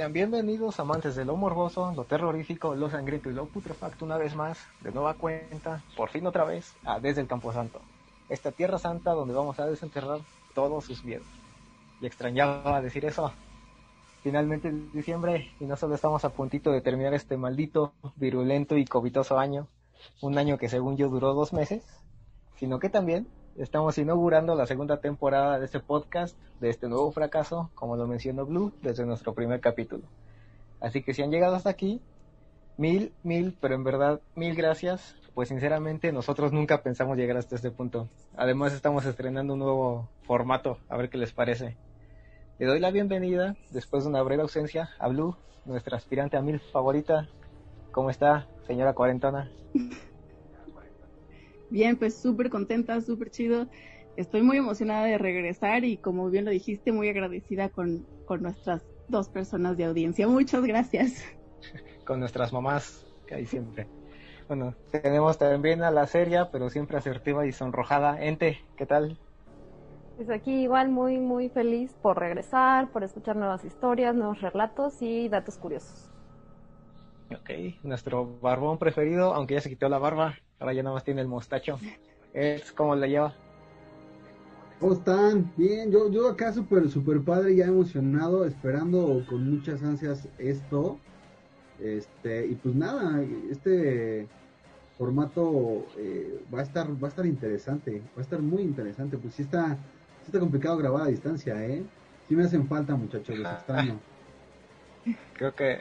Sean bienvenidos amantes de lo morboso, lo terrorífico, lo sangriento y lo putrefacto una vez más, de nueva cuenta, por fin otra vez, a Desde el Camposanto. Esta tierra santa donde vamos a desenterrar todos sus miedos. Y extrañaba decir eso. Finalmente es diciembre y no solo estamos a puntito de terminar este maldito, virulento y covitoso año, un año que según yo duró dos meses, sino que también estamos inaugurando la segunda temporada de este podcast, de este nuevo fracaso, como lo mencionó Blue, desde nuestro primer capítulo. Así que si han llegado hasta aquí, mil, mil, pero en verdad mil gracias, pues sinceramente nosotros nunca pensamos llegar hasta este punto. Además estamos estrenando un nuevo formato, a ver qué les parece. Le doy la bienvenida, después de una breve ausencia, a Blue, nuestra aspirante a mil favorita. ¿Cómo está, señora cuarentona? Bien, pues súper contenta, súper chido. Estoy muy emocionada de regresar y como bien lo dijiste, muy agradecida con, con nuestras dos personas de audiencia. Muchas gracias. Con nuestras mamás, que hay siempre. Bueno, tenemos también a la seria, pero siempre asertiva y sonrojada. Ente, ¿qué tal? Pues aquí igual muy, muy feliz por regresar, por escuchar nuevas historias, nuevos relatos y datos curiosos. Ok, nuestro barbón preferido, aunque ya se quitó la barba, ahora ya nada más tiene el mostacho. Es como la lleva. ¿Cómo están? Bien, yo, yo acá súper, súper padre, ya emocionado, esperando con muchas ansias esto. Este, y pues nada, este formato eh, va a estar, va a estar interesante, va a estar muy interesante, pues sí está, sí está complicado grabar a distancia, eh. Sí me hacen falta muchachos, los extraño. Creo que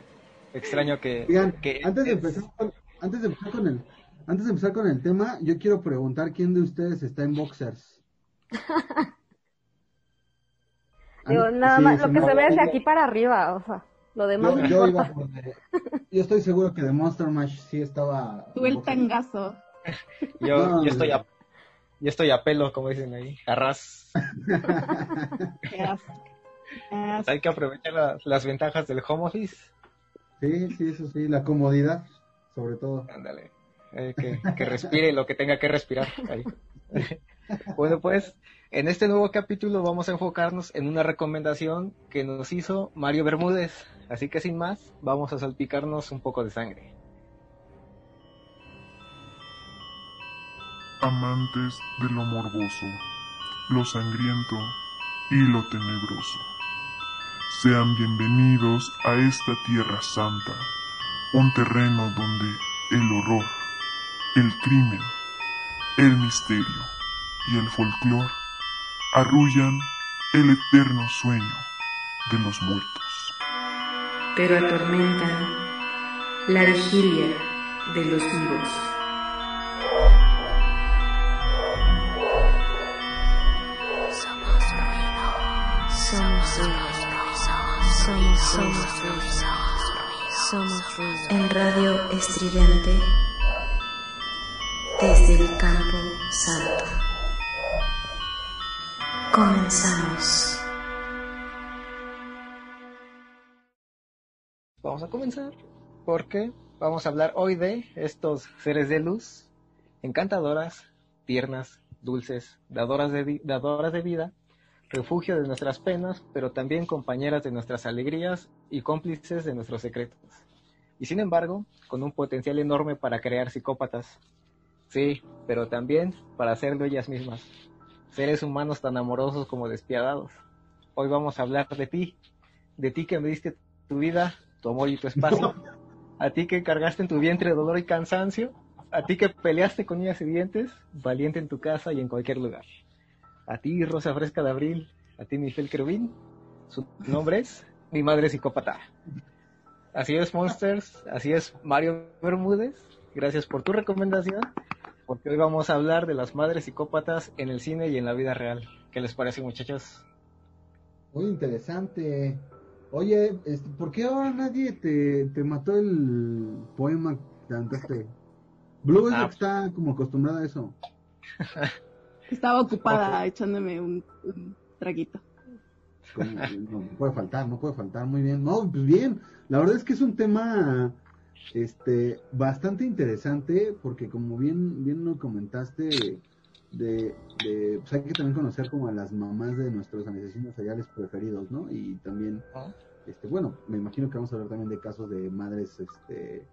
extraño que, Oigan, que antes de empezar con, antes de empezar con el, antes de empezar con el tema, yo quiero preguntar quién de ustedes está en boxers. Digo, nada sí, más, lo que no, se ve es de aquí para arriba, o sea, lo demás Yo, no yo iba por de- yo estoy seguro que de Monster Mash sí estaba. Tú el tangazo. yo, No, yo estoy a yo estoy a pelo, como dicen ahí, a ras. Pues hay que aprovechar la- las ventajas del home office. Sí, sí, eso sí, la comodidad, sobre todo. Ándale. Eh, que, que respire lo que tenga que respirar. Ahí. bueno, pues en este nuevo capítulo vamos a enfocarnos en una recomendación que nos hizo Mario Bermúdez. Así que sin más, vamos a salpicarnos un poco de sangre. amantes de lo morboso, lo sangriento y lo tenebroso. Sean bienvenidos a esta tierra santa, un terreno donde el horror, el crimen, el misterio y el folclor arrullan el eterno sueño de los muertos. pero atormentan la vigilia de los vivos. Somos ruido. Somos ruido. Somos ruido. En radio estridente, desde el campo santo. Comenzamos. Vamos a comenzar porque vamos a hablar hoy de estos seres de luz, encantadoras, tiernas, dulces, dadoras de, dadoras de vida, refugio de nuestras penas, pero también compañeras de nuestras alegrías y cómplices de nuestros secretos. Y sin embargo, con un potencial enorme para crear psicópatas. Sí, pero también para hacerlo ellas mismas. Seres humanos tan amorosos como despiadados. Hoy vamos a hablar de ti, de ti que me diste tu vida, tu amor y tu espacio. A ti que cargaste en tu vientre dolor y cansancio. A ti que peleaste con uñas y dientes, valiente en tu casa y en cualquier lugar. A ti, Rosa Fresca de Abril. A ti, mi fiel querubín. Su nombre es Mi Madre Psicópata. Así es, Monsters. Así es, Mario Bermúdez. Gracias por tu recomendación. Porque hoy vamos a hablar de las madres psicópatas en el cine y en la vida real. ¿Qué les parece, muchachos? Muy interesante. Oye, este, ¿por qué ahora nadie te, te mató el poema que cantaste? Blue es la Ah. que está como acostumbrada a eso. Estaba ocupada echándome un, un traguito. Como- no, no puede faltar, no puede faltar, muy bien. No, pues bien, la verdad es que es un tema este bastante interesante porque como bien bien lo comentaste de, de pues hay que también conocer como a las mamás de nuestros asesinos seriales preferidos, ¿no? Y también este, bueno, me imagino que vamos a hablar también de casos de madres, este,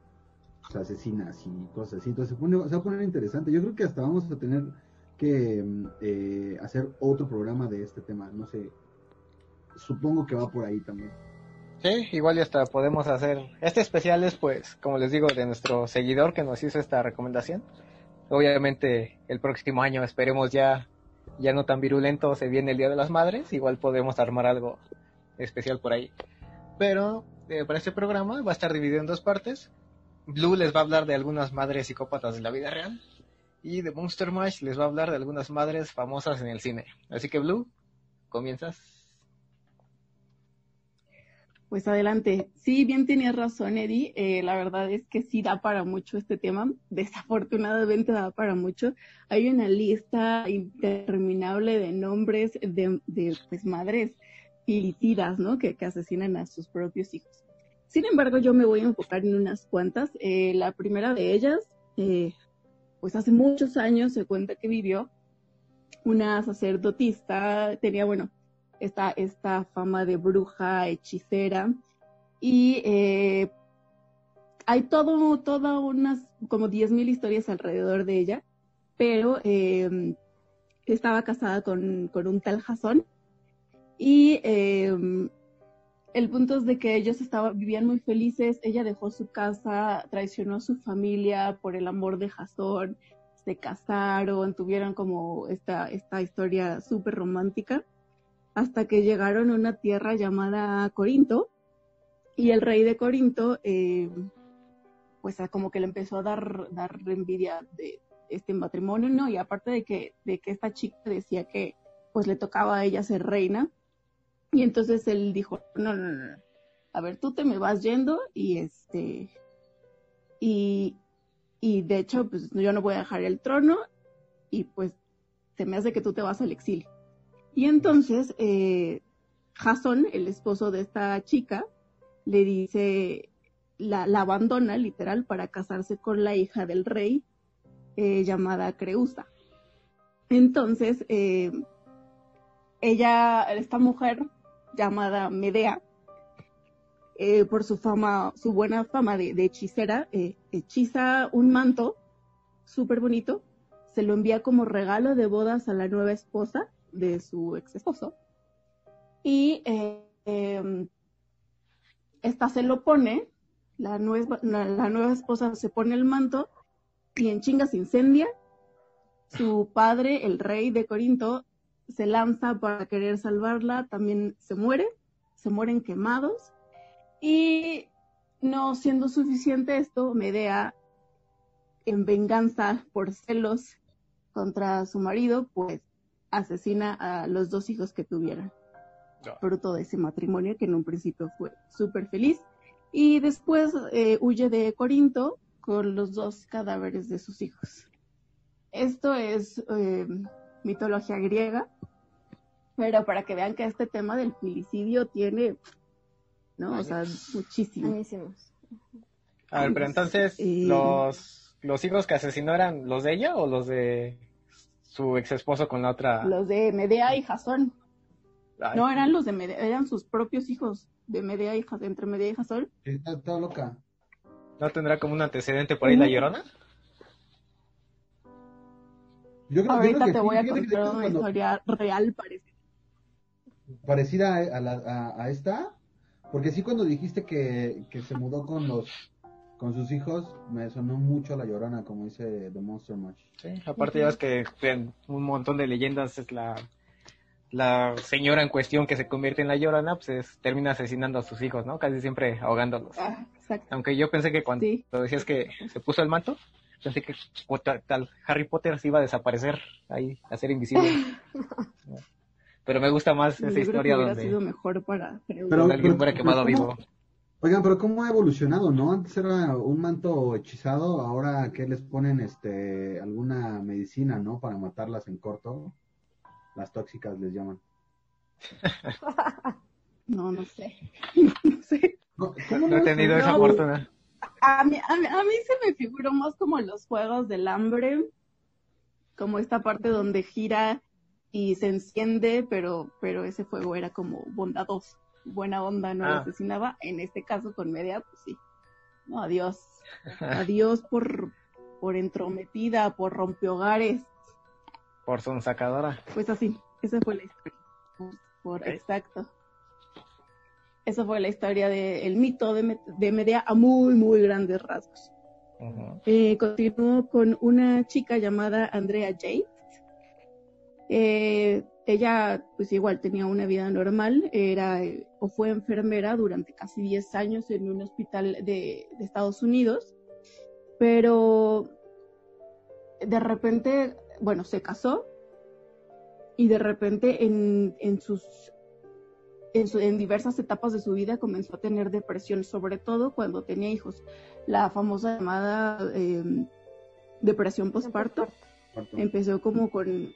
asesinas y cosas así. Entonces se, pone, se va a poner interesante. Yo creo que hasta vamos a tener que eh, hacer otro programa de este tema. No sé, supongo que va por ahí también. Igual y hasta podemos hacer. Este especial es, pues, como les digo, de nuestro seguidor que nos hizo esta recomendación. Obviamente, el próximo año esperemos ya, ya no tan virulento, se viene el Día de las Madres. Igual podemos armar algo especial por ahí. Pero eh, para este programa va a estar dividido en dos partes. Blue les va a hablar de algunas madres psicópatas de la vida real. Y de Monster Mash les va a hablar de algunas madres famosas en el cine. Así que Blue, comienzas. Pues adelante. Sí, bien tenías razón, Eddie. Eh, la verdad es que sí da para mucho este tema. Desafortunadamente da para mucho. Hay una lista interminable de nombres de, de pues, madres filicidas, ¿no? Que, que, asesinan a sus propios hijos. Sin embargo, yo me voy a enfocar en unas cuantas. Eh, la primera de ellas, eh, pues hace muchos años se cuenta que vivió una sacerdotista, tenía, bueno, esta, esta fama de bruja, hechicera, y eh, hay todo, todas unas como 10.000 historias alrededor de ella, pero eh, estaba casada con, con, un tal Jason, y eh, el punto es de que ellos estaban, vivían muy felices, ella dejó su casa, traicionó a su familia por el amor de Jason, se casaron, tuvieron como esta, esta historia súper romántica hasta que llegaron a una tierra llamada Corinto y el rey de Corinto eh, pues como que le empezó a dar, dar envidia de este matrimonio, ¿no? Y aparte de que, de que esta chica decía que pues le tocaba a ella ser reina y entonces él dijo, no, no, no, a ver, tú te me vas yendo y este, y, y de hecho pues yo no voy a dejar el trono y pues se me hace que tú te vas al exilio. Y entonces eh, Jason, el esposo de esta chica, le dice, la, abandona literal para casarse con la hija del rey eh, llamada Creusa. Entonces, eh, ella, esta mujer llamada Medea, eh, por su fama, su buena fama de, de hechicera, eh, hechiza un manto súper bonito, se lo envía como regalo de bodas a la nueva esposa de su ex esposo. Y eh, eh, esta se lo pone, la nueva, la nueva esposa se pone el manto y en chinga se incendia. Su padre, el rey de Corinto, se lanza para querer salvarla, también se muere, se mueren quemados. Y no siendo suficiente esto, Medea, en venganza por celos contra su marido, pues asesina a los dos hijos que tuvieron. No. Fruto de ese matrimonio que en un principio fue súper feliz. Y después eh, huye de Corinto con los dos cadáveres de sus hijos. Esto es eh, mitología griega, pero para que vean que este tema del filicidio tiene, ¿no? O sea, muchísimo. Buenísimos. A ver, pero entonces, eh... ¿los, ¿los hijos que asesinó eran los de ella o los de su ex esposo con la otra. Los de Medea y Jasón. Ay. No, eran los de Medea, eran sus propios hijos de Medea y Jasón, entre Medea y Jasón. Está, está, loca. ¿No tendrá como un antecedente por ahí la llorona? Yo creo, Ahorita yo creo que te voy a contar una cuando... historia real parecida. Parecida a, la, a, a, esta, porque sí cuando dijiste que, que se mudó con los con sus hijos, me sonó mucho a la llorona, como dice The Monster Match. Sí, aparte ya es que en un montón de leyendas es la, la señora en cuestión que se convierte en la llorona, pues es, termina asesinando a sus hijos, ¿no? Casi siempre ahogándolos. Ah, Aunque yo pensé que cuando sí. decías que se puso el manto, pensé que tal Harry Potter se iba a desaparecer ahí, a ser invisible. pero me gusta más esa historia que donde sido mejor para pero, alguien muere quemado vivo. Oigan, pero ¿cómo ha evolucionado, no? Antes era un manto hechizado, ahora que les ponen este alguna medicina, ¿no? Para matarlas en corto. Las tóxicas les llaman. no, no sé. no sé. No, no he tenido esa fortuna. A mí, a, mí, a mí se me figuró más como los juegos del hambre, como esta parte donde gira y se enciende, pero, pero ese fuego era como bondadoso. Buena onda no Ah. la asesinaba, en este caso con Medea, pues sí. No, adiós. Adiós por, por entrometida, por rompehogares. Por sonsacadora. Pues así, esa fue la historia. Por. Exacto. Esa fue la historia del mito de, Me- de Medea a muy, muy grandes rasgos. Eh, continuó con una chica llamada Andrea Yates. Eh, ella, pues igual tenía una vida normal, era eh, o fue enfermera durante casi 10 años en un hospital de, de Estados Unidos, pero de repente, bueno, se casó y de repente en, en sus en, su- en diversas etapas de su vida comenzó a tener depresión, sobre todo cuando tenía hijos. La famosa llamada eh, depresión postparto empezó como con,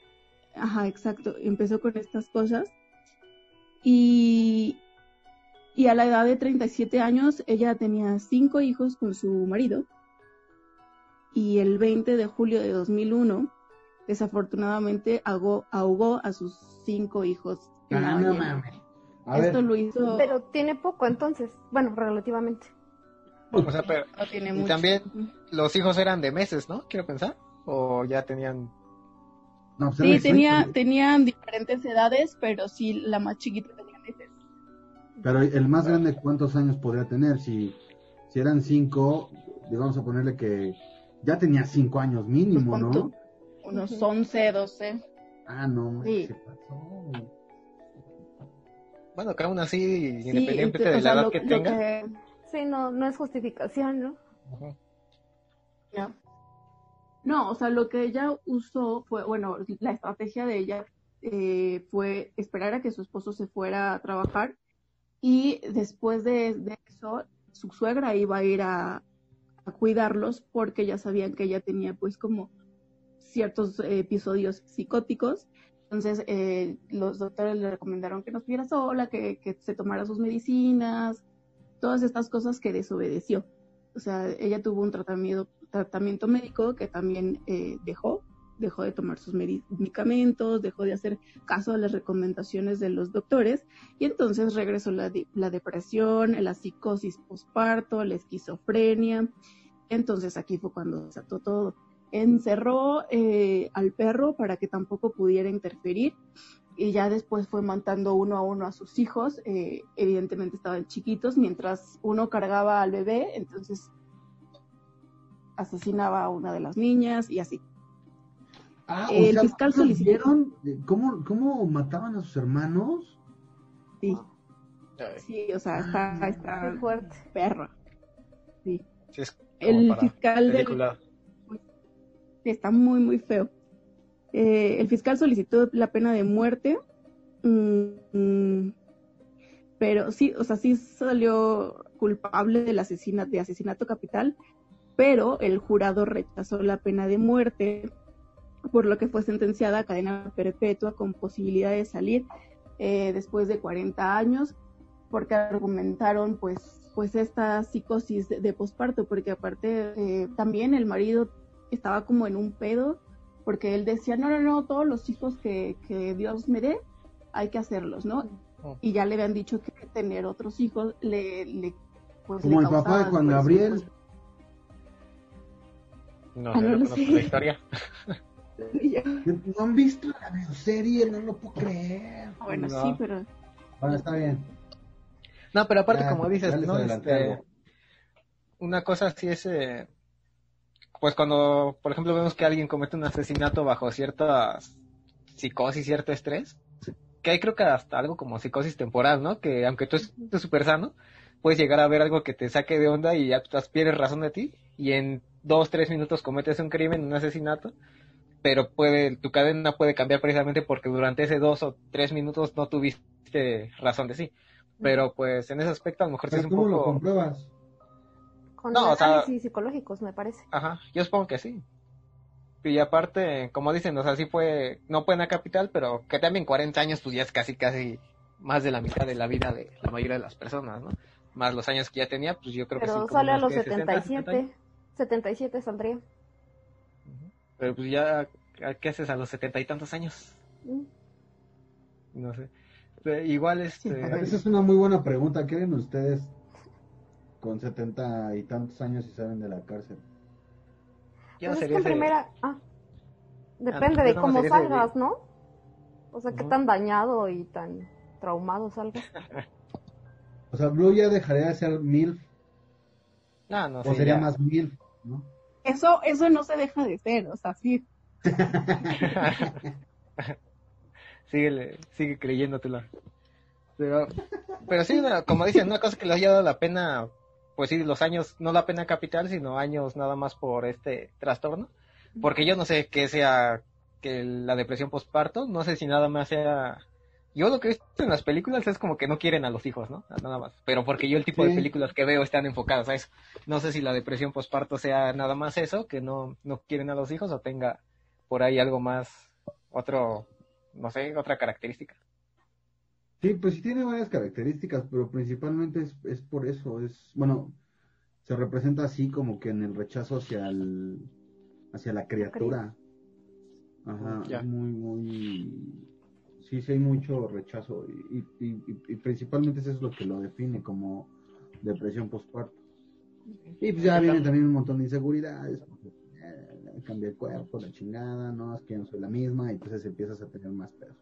ajá, exacto, empezó con estas cosas y, y a la edad de 37 años ella tenía cinco hijos con su marido y el 20 de julio de 2001 desafortunadamente ahogó, ahogó a sus cinco hijos en la Ah, no mames. Ver, Esto lo hizo, Pero tiene poco entonces. Bueno, relativamente. O sea, pero no tiene y mucho. también- los hijos eran de meses, ¿no? Quiero pensar. O ya tenían. No, pues Sí, tenía, tenían diferentes edades, pero sí, la más chiquita tenía meses. Pero el más grande, ¿cuántos años podría tener? Si, si eran cinco, digamos a ponerle que ya tenía cinco años mínimo, Pues ¿no? tú, Unos 11, 12. Ah, no, Sí. se pasó. Bueno, que aún así, Sí, independientemente ent- de la edad lo- que tenga. que- Sí, no, no es justificación, ¿no? No. No, o sea, lo que ella usó fue, bueno, la estrategia de ella eh, fue esperar a que su esposo se fuera a trabajar y después de, eso su suegra iba a ir a, a cuidarlos porque ya sabían que ella tenía pues como ciertos eh, episodios psicóticos. Entonces eh, los doctores le recomendaron que no estuviera sola, que, que se tomara sus medicinas, todas estas cosas que desobedeció. O sea, ella tuvo un tratamiento, tratamiento médico que también eh, dejó, dejó de tomar sus medi- medicamentos, dejó de hacer caso a las recomendaciones de los doctores y entonces regresó la, la depresión, la psicosis posparto, la esquizofrenia. Entonces aquí fue cuando desató todo. Encerró eh, al perro para que tampoco pudiera interferir y ya después fue matando uno a uno a sus hijos. eh, evidentemente estaban chiquitos, mientras uno cargaba al bebé, entonces asesinaba a una de las niñas y así. Ah, El o sea, fiscal solicitó- ¿vieron cómo, cómo mataban a sus hermanos? Sí, sí, o sea, está, está Qué fuerte. perro. Sí. Sí, es como El para fiscal del, película. está muy, muy feo. Eh, el fiscal solicitó la pena de muerte, mm, mm, pero sí, o sea, sí salió culpable del asesina, de asesinato capital, pero el jurado rechazó la pena de muerte, por lo que fue sentenciada a cadena perpetua con posibilidad de salir eh, después de 40 años, porque argumentaron pues, pues esta psicosis de, de posparto, porque aparte eh, también el marido estaba como en un pedo, porque él decía, no, no, no, todos los hijos que, que Dios me dé, hay que hacerlos, ¿no? Oh. Y ya le habían dicho que tener otros hijos le, le pues, Como le el papá de Juan después, Gabriel. No, Ah, sé, no no lo conozco sé. la historia. ¿No han visto la bioserie? No lo puedo creer. Bueno, No. sí, pero Bueno, está bien. No, pero aparte, Ya, como dices, ¿no? Este, una cosa así es, eh, pues cuando, por ejemplo, vemos que alguien comete un asesinato bajo cierta psicosis, cierto estrés, que hay creo que hasta algo como psicosis temporal, ¿no? Que aunque tú estés súper sano, puedes llegar a ver algo que te saque de onda y ya tú pierdes razón de ti y en dos, tres minutos cometes un crimen, un asesinato, pero puede, tu cadena puede cambiar precisamente porque durante ese dos o tres minutos no tuviste razón de sí. Pero pues en ese aspecto a lo mejor sí es ¿Pero un cómo lo poco... compruebas? Con No, o sea- análisis psicológicos, me parece. Ajá, yo supongo que sí. Y aparte, como dicen, o sea, sí fue, no fue en la capital, pero que también 40 años, pues ya es casi, casi más de la mitad de la vida de la mayoría de las personas, ¿no? Más los años que ya tenía, pues yo creo que sí. Pero sale a los ¿qué? 60, 70 años. 77. 77 saldría. Pero pues ya, ¿qué haces a los setenta y tantos años? Mm. No sé. Igual, Ah, este... Esa es una muy buena pregunta. ¿Qué ven ustedes con setenta y tantos años y salen de la cárcel? yo no Pues es que en primera... Ah, depende Ah, de no cómo salgas, ¿no? O sea, qué Ujú. tan dañado y tan traumado salgas. O sea, Blue ya dejaría de ser mil No, no, o sí, sería ya. más mil, ¿no? Eso, eso no se deja de ser, o sea, sí. sigue, sigue creyéndotelo. Pero, pero sí, una- como dicen, una cosa que le haya dado la pena, pues sí, los años, no la pena capital, sino años nada más por este trastorno. Porque yo no sé qué sea que la depresión postparto, no sé si nada más sea... Yo lo que he visto en las películas es como que no quieren a los hijos, ¿no? Nada más. Pero porque yo el tipo de películas que veo están enfocadas a eso. No sé si la depresión postparto sea nada más eso, que no, no quieren a los hijos o tenga por ahí algo más, otro, no sé, otra característica. Sí, pues sí tiene varias características, pero principalmente es, es por eso, es, bueno, se representa así como que en el rechazo hacia el, hacia la criatura. Ajá, Ya. muy, muy, sí, sí hay mucho rechazo y, y, y- y principalmente eso es lo que lo define como depresión postparto. Y pues ya vienen también un montón de inseguridades, porque, eh, cambia el cuerpo, la chingada, no, es que yo no soy la misma, y entonces empiezas a tener más peso.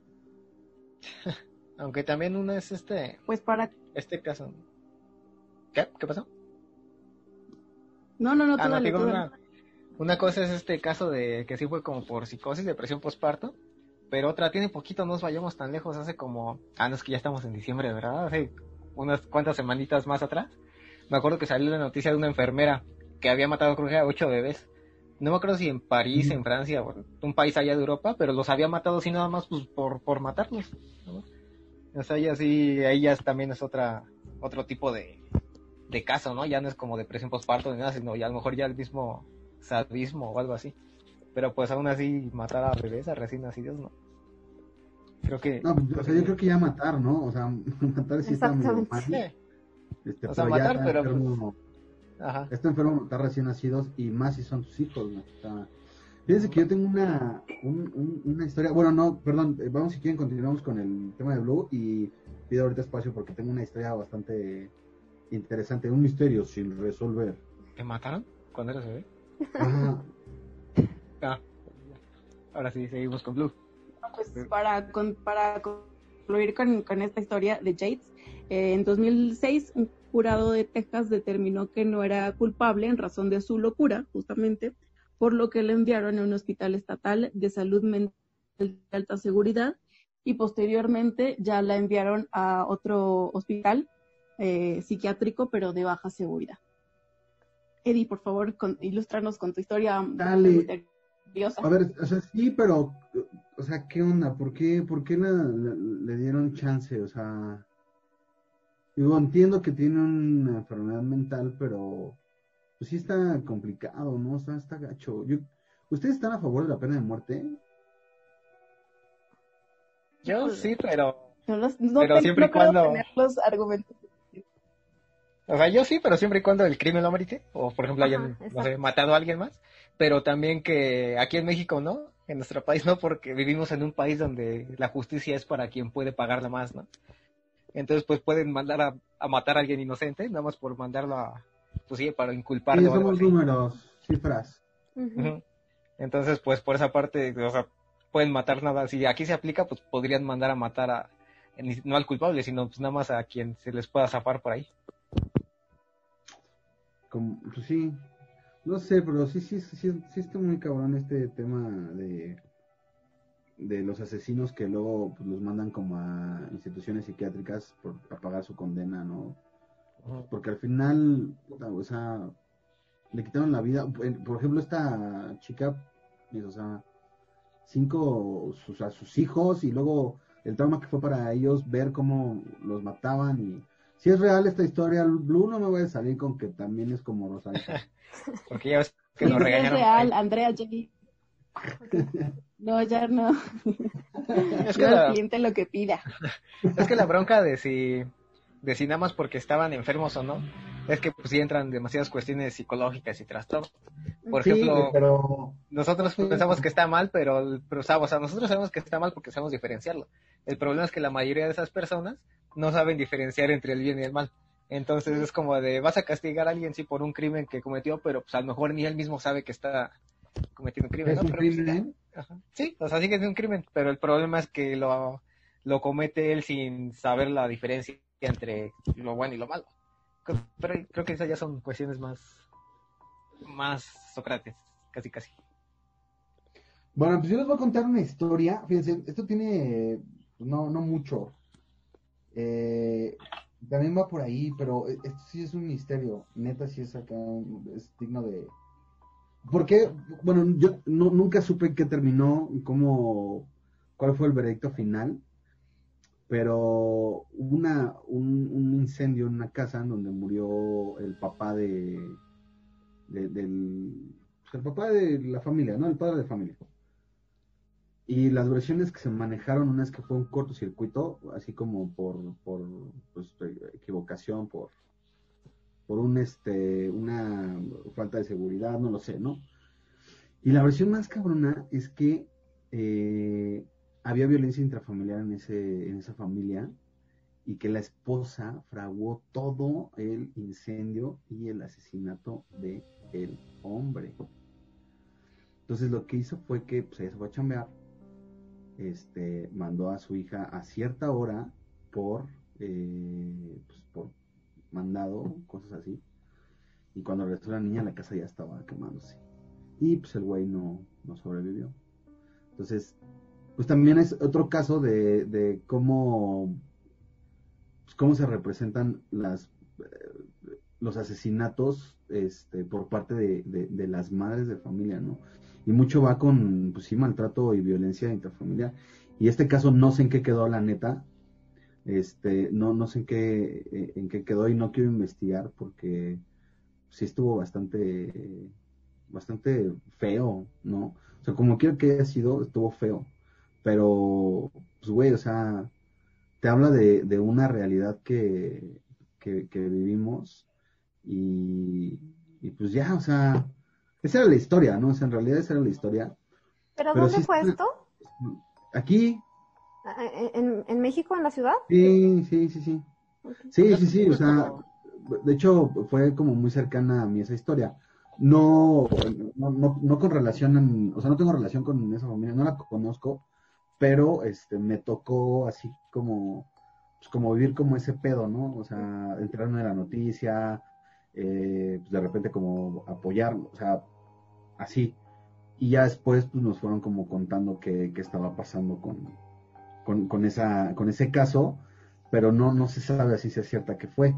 Aunque también uno es este, Pues para... este caso. ¿Qué? ¿Qué pasó? No, no, no, tú Ah, no, dale, digo, tú una, dale. una cosa es este caso de que sí fue como por psicosis, depresión postparto, pero otra tiene poquito, no nos vayamos tan lejos, hace como, ah, no es que ya estamos en diciembre, ¿verdad? Hace unas cuantas semanitas más atrás, me acuerdo que salió la noticia de una enfermera que había matado creo que a ocho bebés. No me acuerdo si en París, en Francia, o un país allá de Europa, pero los había matado así nada más pues, por, por matarlos. ¿no? O sea, ya sí, ahí ya también es otra, otro tipo de, de caso, ¿no? Ya no es como depresión postparto ni nada, sino ya a lo mejor ya el mismo sadismo o algo así. Pero pues aún así matar a bebés, a recién nacidos, ¿no? Creo que... No, pues, o sea, yo creo que ya matar, ¿no? O sea, matar sí está medio Exactamente. mal. Sí, Este, O sea, pero ya matar, está pero, pues, enfermo, ajá. está enfermo matar recién nacidos y más si son tus hijos, ¿no? O sea, fíjense que yo tengo una, un- un- una historia, bueno, no, perdón, eh, vamos si quieren continuamos con el tema de Blue y pido ahorita espacio porque tengo una historia bastante interesante, un misterio sin resolver. ¿Te mataron cuando eras bebé? Ajá. Ah, ahora sí, seguimos con Blue. Pues para, con- para concluir con, con esta historia de Yates, eh, en 2006 un jurado de Texas determinó que no era culpable en razón de su locura, justamente, por lo que le enviaron a un hospital estatal de salud mental de alta seguridad y posteriormente ya la enviaron a otro hospital eh, psiquiátrico, pero de baja seguridad. Eddie, por favor, con, ilústranos con tu historia Dale. A ver, o sea, sí, pero, o sea, ¿qué onda? ¿Por qué, por qué le, le- le dieron chance? O sea, digo, entiendo que tiene una enfermedad mental, pero pues sí está complicado, ¿no? O sea, está gacho. Yo, ¿Ustedes están a favor de la pena de muerte? Yo sí, pero... No, los- no Pero te- siempre no y creo cuando- tener los argumentos. O sea, yo sí, pero siempre y cuando el crimen lo amerite. O, por ejemplo, hayan, Ajá, no sé, exacto. matado a alguien más. Pero también que aquí en México no, en nuestro país no, porque vivimos en un país donde la justicia es para quien puede pagarla más, ¿no? Entonces, pues pueden mandar a, a matar a alguien inocente, nada más por mandarlo a, pues sí, para Sí, inculparlo. algo somos números, cifras. Entonces, pues por esa parte, o sea, pueden matar nada. Si aquí se aplica, pues podrían mandar a matar a, no al culpable, sino pues nada más a quien se les pueda zafar por ahí. Como, pues sí, no sé, pero sí, sí, sí, sí, está muy cabrón este tema de, de los asesinos que luego pues, los mandan como a instituciones psiquiátricas por, a pagar su condena, ¿no? Porque al final, puta, o sea, le quitaron la vida. Por por ejemplo, esta chica, pues, o sea, cinco sus, a sus hijos y luego el trauma que fue para ellos ver cómo los mataban y si es real esta historia, Blue no me voy a salir con que también es como Rosario. Porque ya ves que nos sí, es regañaron. real, Andrea J. No, ya no. Es que, la, cliente lo que pida. es que la bronca de si, de si nada más porque estaban enfermos o no, es que pues sí entran demasiadas cuestiones psicológicas y trastornos. Por Sí, ejemplo, pero nosotros Sí. pensamos que está mal, pero, pero o sea, nosotros sabemos que está mal porque sabemos diferenciarlo. El problema es que la mayoría de esas personas no saben diferenciar entre el bien y el mal. Entonces es como de, vas a castigar a alguien sí por un crimen que cometió, pero pues a lo mejor ni él mismo sabe que está cometiendo un crimen. es ¿no? un Pero, crimen. Ajá. Sí, o sea, sí que es un crimen, pero el problema es que lo, lo comete él sin saber la diferencia entre lo bueno y lo malo. Creo- que esas ya son cuestiones más, más Sócrates, casi casi. Bueno, pues yo les voy a contar una historia. Fíjense, esto tiene pues, no, no mucho. Eh, también va por ahí, pero e- esto sí es un misterio. Neta, sí es acá, es digno de... ¿Por qué? Bueno, yo no- nunca supe qué terminó, cómo, cuál fue el veredicto final, pero una, un, incendio en una casa en donde murió el papá de, de- del, pues, el papá de la familia, ¿no? El padre de familia. Y las versiones que se manejaron, una es que fue un cortocircuito, así como por, por pues, equivocación, por, por un este, una falta de seguridad, no lo sé, ¿no? Y la versión más cabrona es que eh, había violencia intrafamiliar en ese, en esa familia y que la esposa fraguó todo el incendio y el asesinato de el hombre. Entonces lo que hizo fue que pues, ella se fue a chambear, este, mandó a su hija a cierta hora por, eh, pues, por mandado, cosas así. Y cuando regresó la niña, la casa ya estaba quemándose. Y pues el güey no, no sobrevivió. Entonces, pues también es otro caso de, cómo, cómo se representan las, eh, los asesinatos este, por parte de, las madres de familia, ¿no? Y mucho va con, pues sí, maltrato y violencia intrafamiliar. Y este caso no sé en qué quedó la neta. Este, no, sé en qué, en qué quedó y no quiero investigar porque sí estuvo bastante, bastante feo, ¿no? O sea, como quiera que haya sido, estuvo feo. Pero, pues, güey, o sea, te habla de, de una realidad que, que, que vivimos y, y pues ya, o sea, esa era la historia, ¿no? O sea, en realidad esa era la historia. ¿Pero, Pero dónde sí fue esto? Aquí, ¿En, en- en México, en la ciudad? sí, sí, sí, sí. Sí, sí, sí, o sea, de hecho fue como muy cercana a mí esa historia. No, no, no, no con relación, en- o sea, no tengo relación con esa familia, no la conozco, pero este me tocó así como, pues como vivir como ese pedo, ¿no? O sea, enterarme de la noticia, eh, pues de repente como apoyar, o sea, así. Y ya después pues nos fueron como contando qué, qué estaba pasando con, con, con esa, con ese caso, pero no, no se sabe así si es cierta que fue,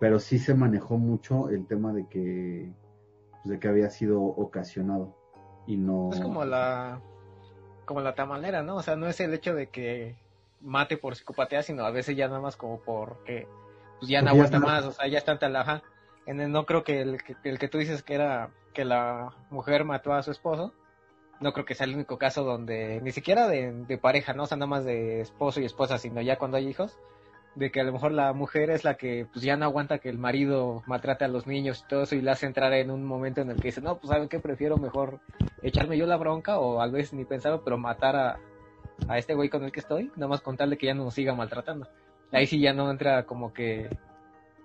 pero sí se manejó mucho el tema de que, pues, de que había sido ocasionado y no. Es como la, como la tamalera, ¿no? O sea, no es el hecho de que mate por psicopatía, sino a veces ya nada más como porque pues ya no aguanta más, o sea, ya está tan laja. En el, no creo que el, que el que tú dices que era que la mujer mató a su esposo, no creo que sea el único caso donde, ni siquiera de, de pareja, ¿no? O sea, nada más de esposo y esposa, sino ya cuando hay hijos, de que a lo mejor la mujer es la que pues ya no aguanta que el marido maltrate a los niños y todo eso y la hace entrar en un momento en el que dice, no, pues saben que prefiero mejor echarme yo la bronca o a veces ni pensarlo, pero matar a, a este güey con el que estoy, nada más contarle que ya no nos siga maltratando. Ahí sí ya no entra como que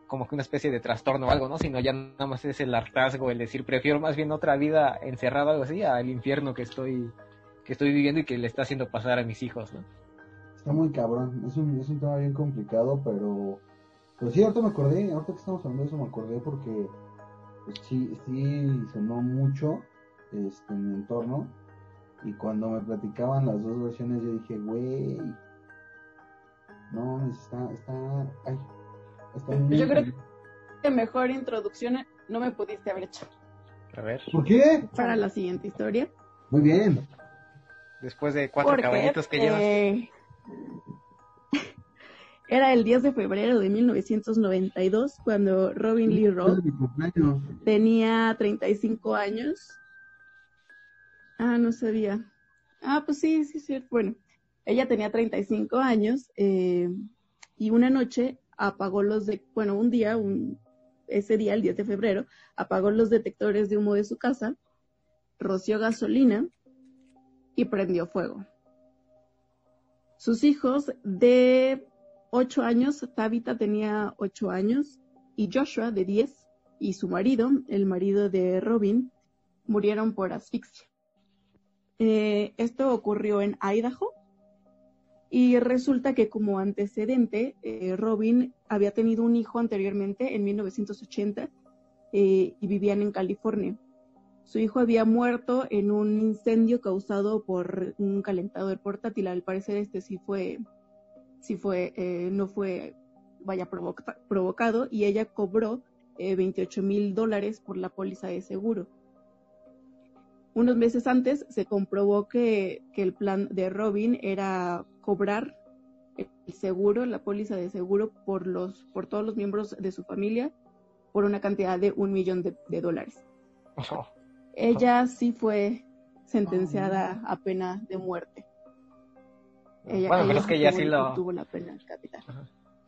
como que una especie de trastorno o algo, ¿no? Sino ya nada más es el hartazgo, el decir, prefiero más bien otra vida encerrada o algo así al infierno que estoy que estoy viviendo y que le está haciendo pasar a mis hijos, ¿no? Está muy cabrón, es un, es un tema bien complicado, pero, pero sí, ahorita me acordé, ahorita que estamos hablando de eso me acordé porque pues sí, sí sonó mucho este, en mi entorno y cuando me platicaban las dos versiones yo dije, güey, no, está, está, ay, está muy... Yo creo que mejor introducción no me pudiste haber hecho A ver, ¿Por qué? para la siguiente historia. Muy bien. después de cuatro Porque, caballitos que llevas. era el 10 de febrero de 1992 cuando Robin Lee Roth tenía 35 años. Ah, no sabía. Ah, pues sí, sí, sí. Bueno, ella tenía 35 años eh, y una noche apagó los de, bueno, un día un, ese día, el 10 de febrero, apagó los detectores de humo de su casa, roció gasolina y prendió fuego. Sus hijos de 8 años, Tabitha tenía 8 años y Joshua de 10 y su marido, el marido de Robin, murieron por asfixia. Eh, esto ocurrió en Idaho y resulta que como antecedente, eh, Robin había tenido un hijo anteriormente en 1980 eh, y vivían en California. Su hijo había muerto en un incendio causado por un calentador portátil. Al parecer este sí fue, sí fue, eh, no fue, vaya, provocado y ella cobró 28 mil dólares por la póliza de seguro. Unos meses antes se comprobó que, que el plan de Robin era cobrar el seguro, la póliza de seguro por los, por todos los miembros de su familia por una cantidad de un millón de, dólares. Ella sí fue sentenciada a pena de muerte. Ella, bueno, ella que ella sí lo tuvo la pena capital.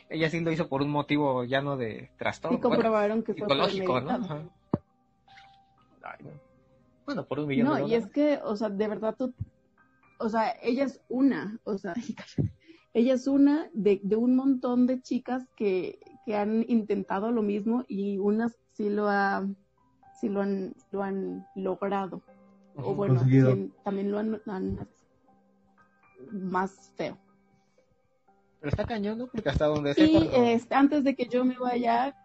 Ella sí lo hizo por un motivo ya no de trastorno. Comprobaron que fue psicológico, ¿no? Bueno, por un millón de dólares. No, y es que, o sea, de verdad tú o sea, ella es una, o sea, ella es una de, un montón de chicas que, han intentado lo mismo y unas sí lo ha, sí lo han, lo han logrado. O bueno, también lo han, más feo. Pero está cañón, Porque hasta donde Y este, antes de que yo me vaya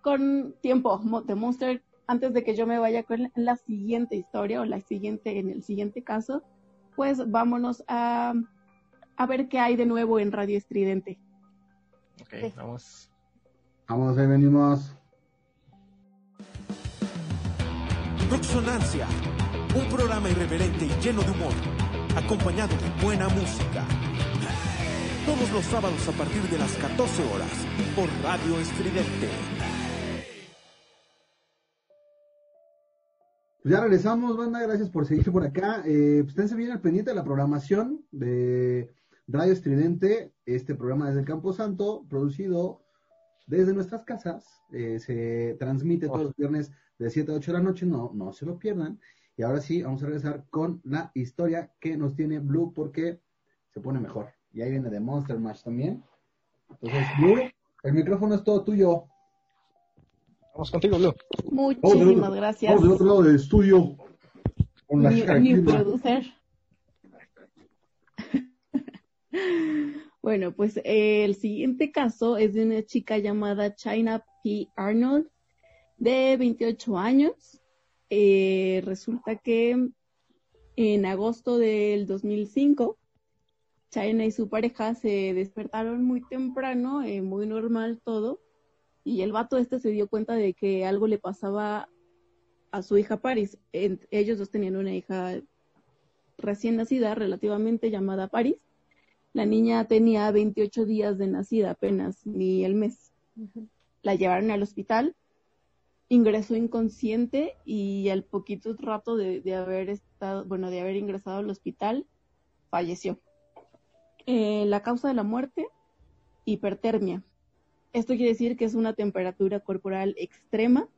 con tiempo de Monster, antes de que yo me vaya con la siguiente historia o la siguiente, en el siguiente caso, pues vámonos a, a ver qué hay de nuevo en Radio Estridente. Ok, vamos. Vamos, ahí venimos. Roxonancia, un programa irreverente y lleno de humor, acompañado de buena música. Todos los sábados a partir de las 14 horas por Radio Estridente. Ya regresamos, banda. Gracias por seguir por acá. Eh, pues esténse bien al pendiente de la programación de Radio Estridente, este programa desde el Campo Santo, producido desde nuestras casas. Eh, se transmite todos los viernes de 7 a 8 de la noche. No, no se lo pierdan. Y ahora sí, vamos a regresar con la historia que nos tiene Blue porque se pone mejor. Y ahí viene de Monster Match también. Entonces, Blue, el micrófono es todo tuyo. Vamos contigo, Blue. Muchísimas gracias. Vamos del otro lado del estudio. Con la mi, producer. bueno, pues el siguiente caso es de una chica llamada China P. Arnold, de 28 años. Eh, resulta que en agosto del 2005, China y su pareja se despertaron muy temprano, eh, muy normal todo, y el vato este se dio cuenta de que algo le pasaba a su hija Paris. ellos dos tenían una hija recién nacida, relativamente llamada Paris. La niña tenía 28 días de nacida apenas, ni el mes. La llevaron al hospital, ingresó inconsciente y al poquito rato de, haber estado, bueno, de haber ingresado al hospital, falleció. Eh, la causa de la muerte, hipertermia. Esto quiere decir que es una temperatura corporal extrema,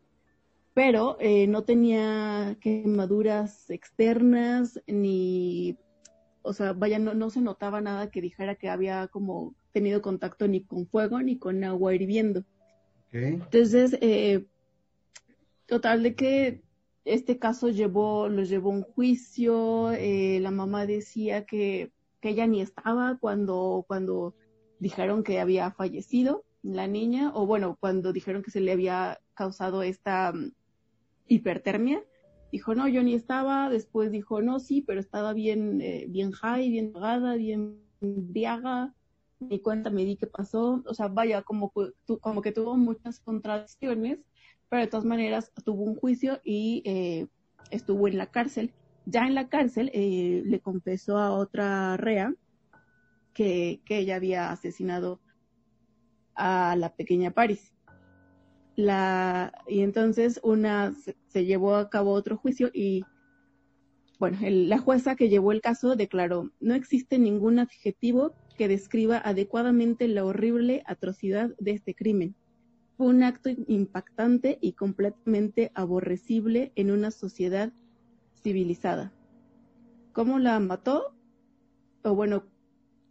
pero eh, no tenía quemaduras externas ni, o sea, vaya, no, no se notaba nada que dijera que había como tenido contacto ni con fuego ni con agua hirviendo. Entonces, eh, total de que este caso llevó, lo llevó un juicio, eh, la mamá decía que, que ella ni estaba cuando, cuando dijeron que había fallecido la niña, o bueno, cuando dijeron que se le había causado esta mm, hipertermia, dijo, no, yo ni estaba, después dijo, no, sí, pero estaba bien, eh, bien high, bien pagada, bien briaga, ni cuenta me di qué pasó, o sea, vaya, como, como que tuvo muchas contradicciones, pero de todas maneras tuvo un juicio y eh, estuvo en la cárcel. Ya en la cárcel eh, le confesó a otra rea que, que ella había asesinado a la pequeña Paris. La, y entonces una se, llevó a cabo otro juicio y bueno, la jueza que llevó el caso declaró, no existe ningún adjetivo que describa adecuadamente la horrible atrocidad de este crimen. Fue un acto impactante y completamente aborrecible en una sociedad civilizada. ¿Cómo la mató? O bueno,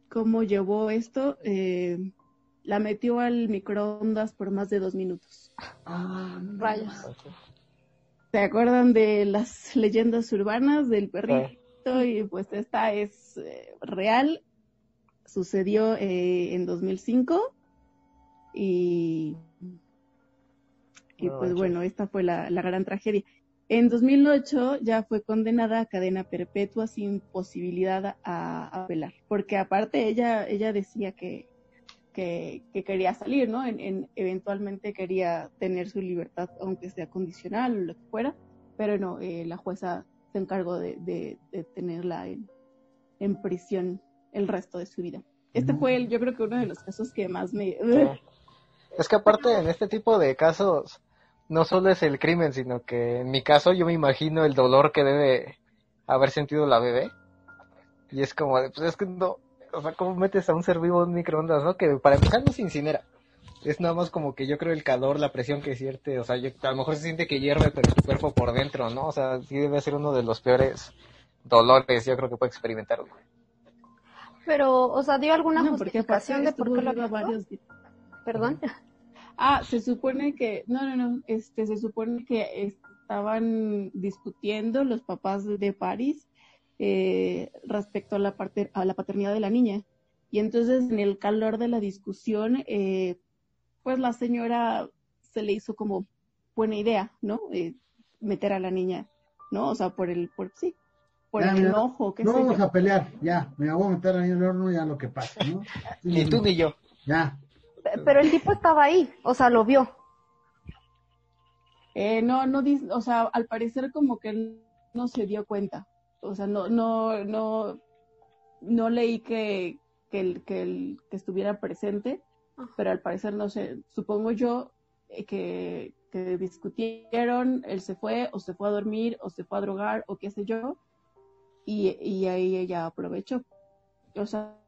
¿cómo llevó esto? Eh, la metió al microondas por más de dos minutos. Ah, rayos. ¿Se acuerdan de las leyendas urbanas del perrito? Y pues esta es eh, real. Sucedió eh, en 2005 y, y pues bueno, esta fue la, la gran tragedia. En 2008 ya fue condenada a cadena perpetua sin posibilidad a, apelar, porque aparte ella, ella decía que, que, quería salir, ¿no? En, eventualmente quería tener su libertad, aunque sea condicional o lo que fuera, pero no, eh, la jueza se encargó de, de, tenerla en, en, prisión el resto de su vida. Este fue, el, yo creo que uno de los casos que más me... Es que aparte en este tipo de casos no solo es el crimen, sino que en mi caso yo me imagino el dolor que debe haber sentido la bebé. Y es como, pues es que no, o sea, ¿cómo metes a un ser vivo en microondas, no? Que para empezar no se incinera. Es nada más como que yo creo el calor, la presión que siente, o sea, yo, a lo mejor se siente que hierve pero tu cuerpo por dentro, ¿no? O sea, sí debe ser uno de los peores dolores, yo creo que puede experimentarlo. Pero, o sea, ¿dio alguna justificación de por qué lo varios... Perdón. Ah, se supone que, no, no, no, este, se supone que estaban discutiendo los papás de París eh, respecto a la, parte, a la paternidad de la niña. Y entonces, en el calor de la discusión, eh, pues la señora se le hizo como buena idea, ¿no? Eh, meter a la niña, ¿no? O sea, por el, por, sí, por el enojo. no vamos a pelear, ya, me voy a meter a la niña en el horno, ya lo que pasa, ¿no? ni tú ni yo. Ya, pero el tipo estaba ahí, o sea, lo vio. Eh, no, no, o sea, al parecer como que él no se dio cuenta. O sea, no, no, no, no leí que, que, el, que, el, que estuviera presente, pero al parecer no sé, supongo yo eh, que, que discutieron, él se fue, o se fue a dormir, o se fue a drogar, o qué sé yo, y, y ahí ella aprovechó. O sea,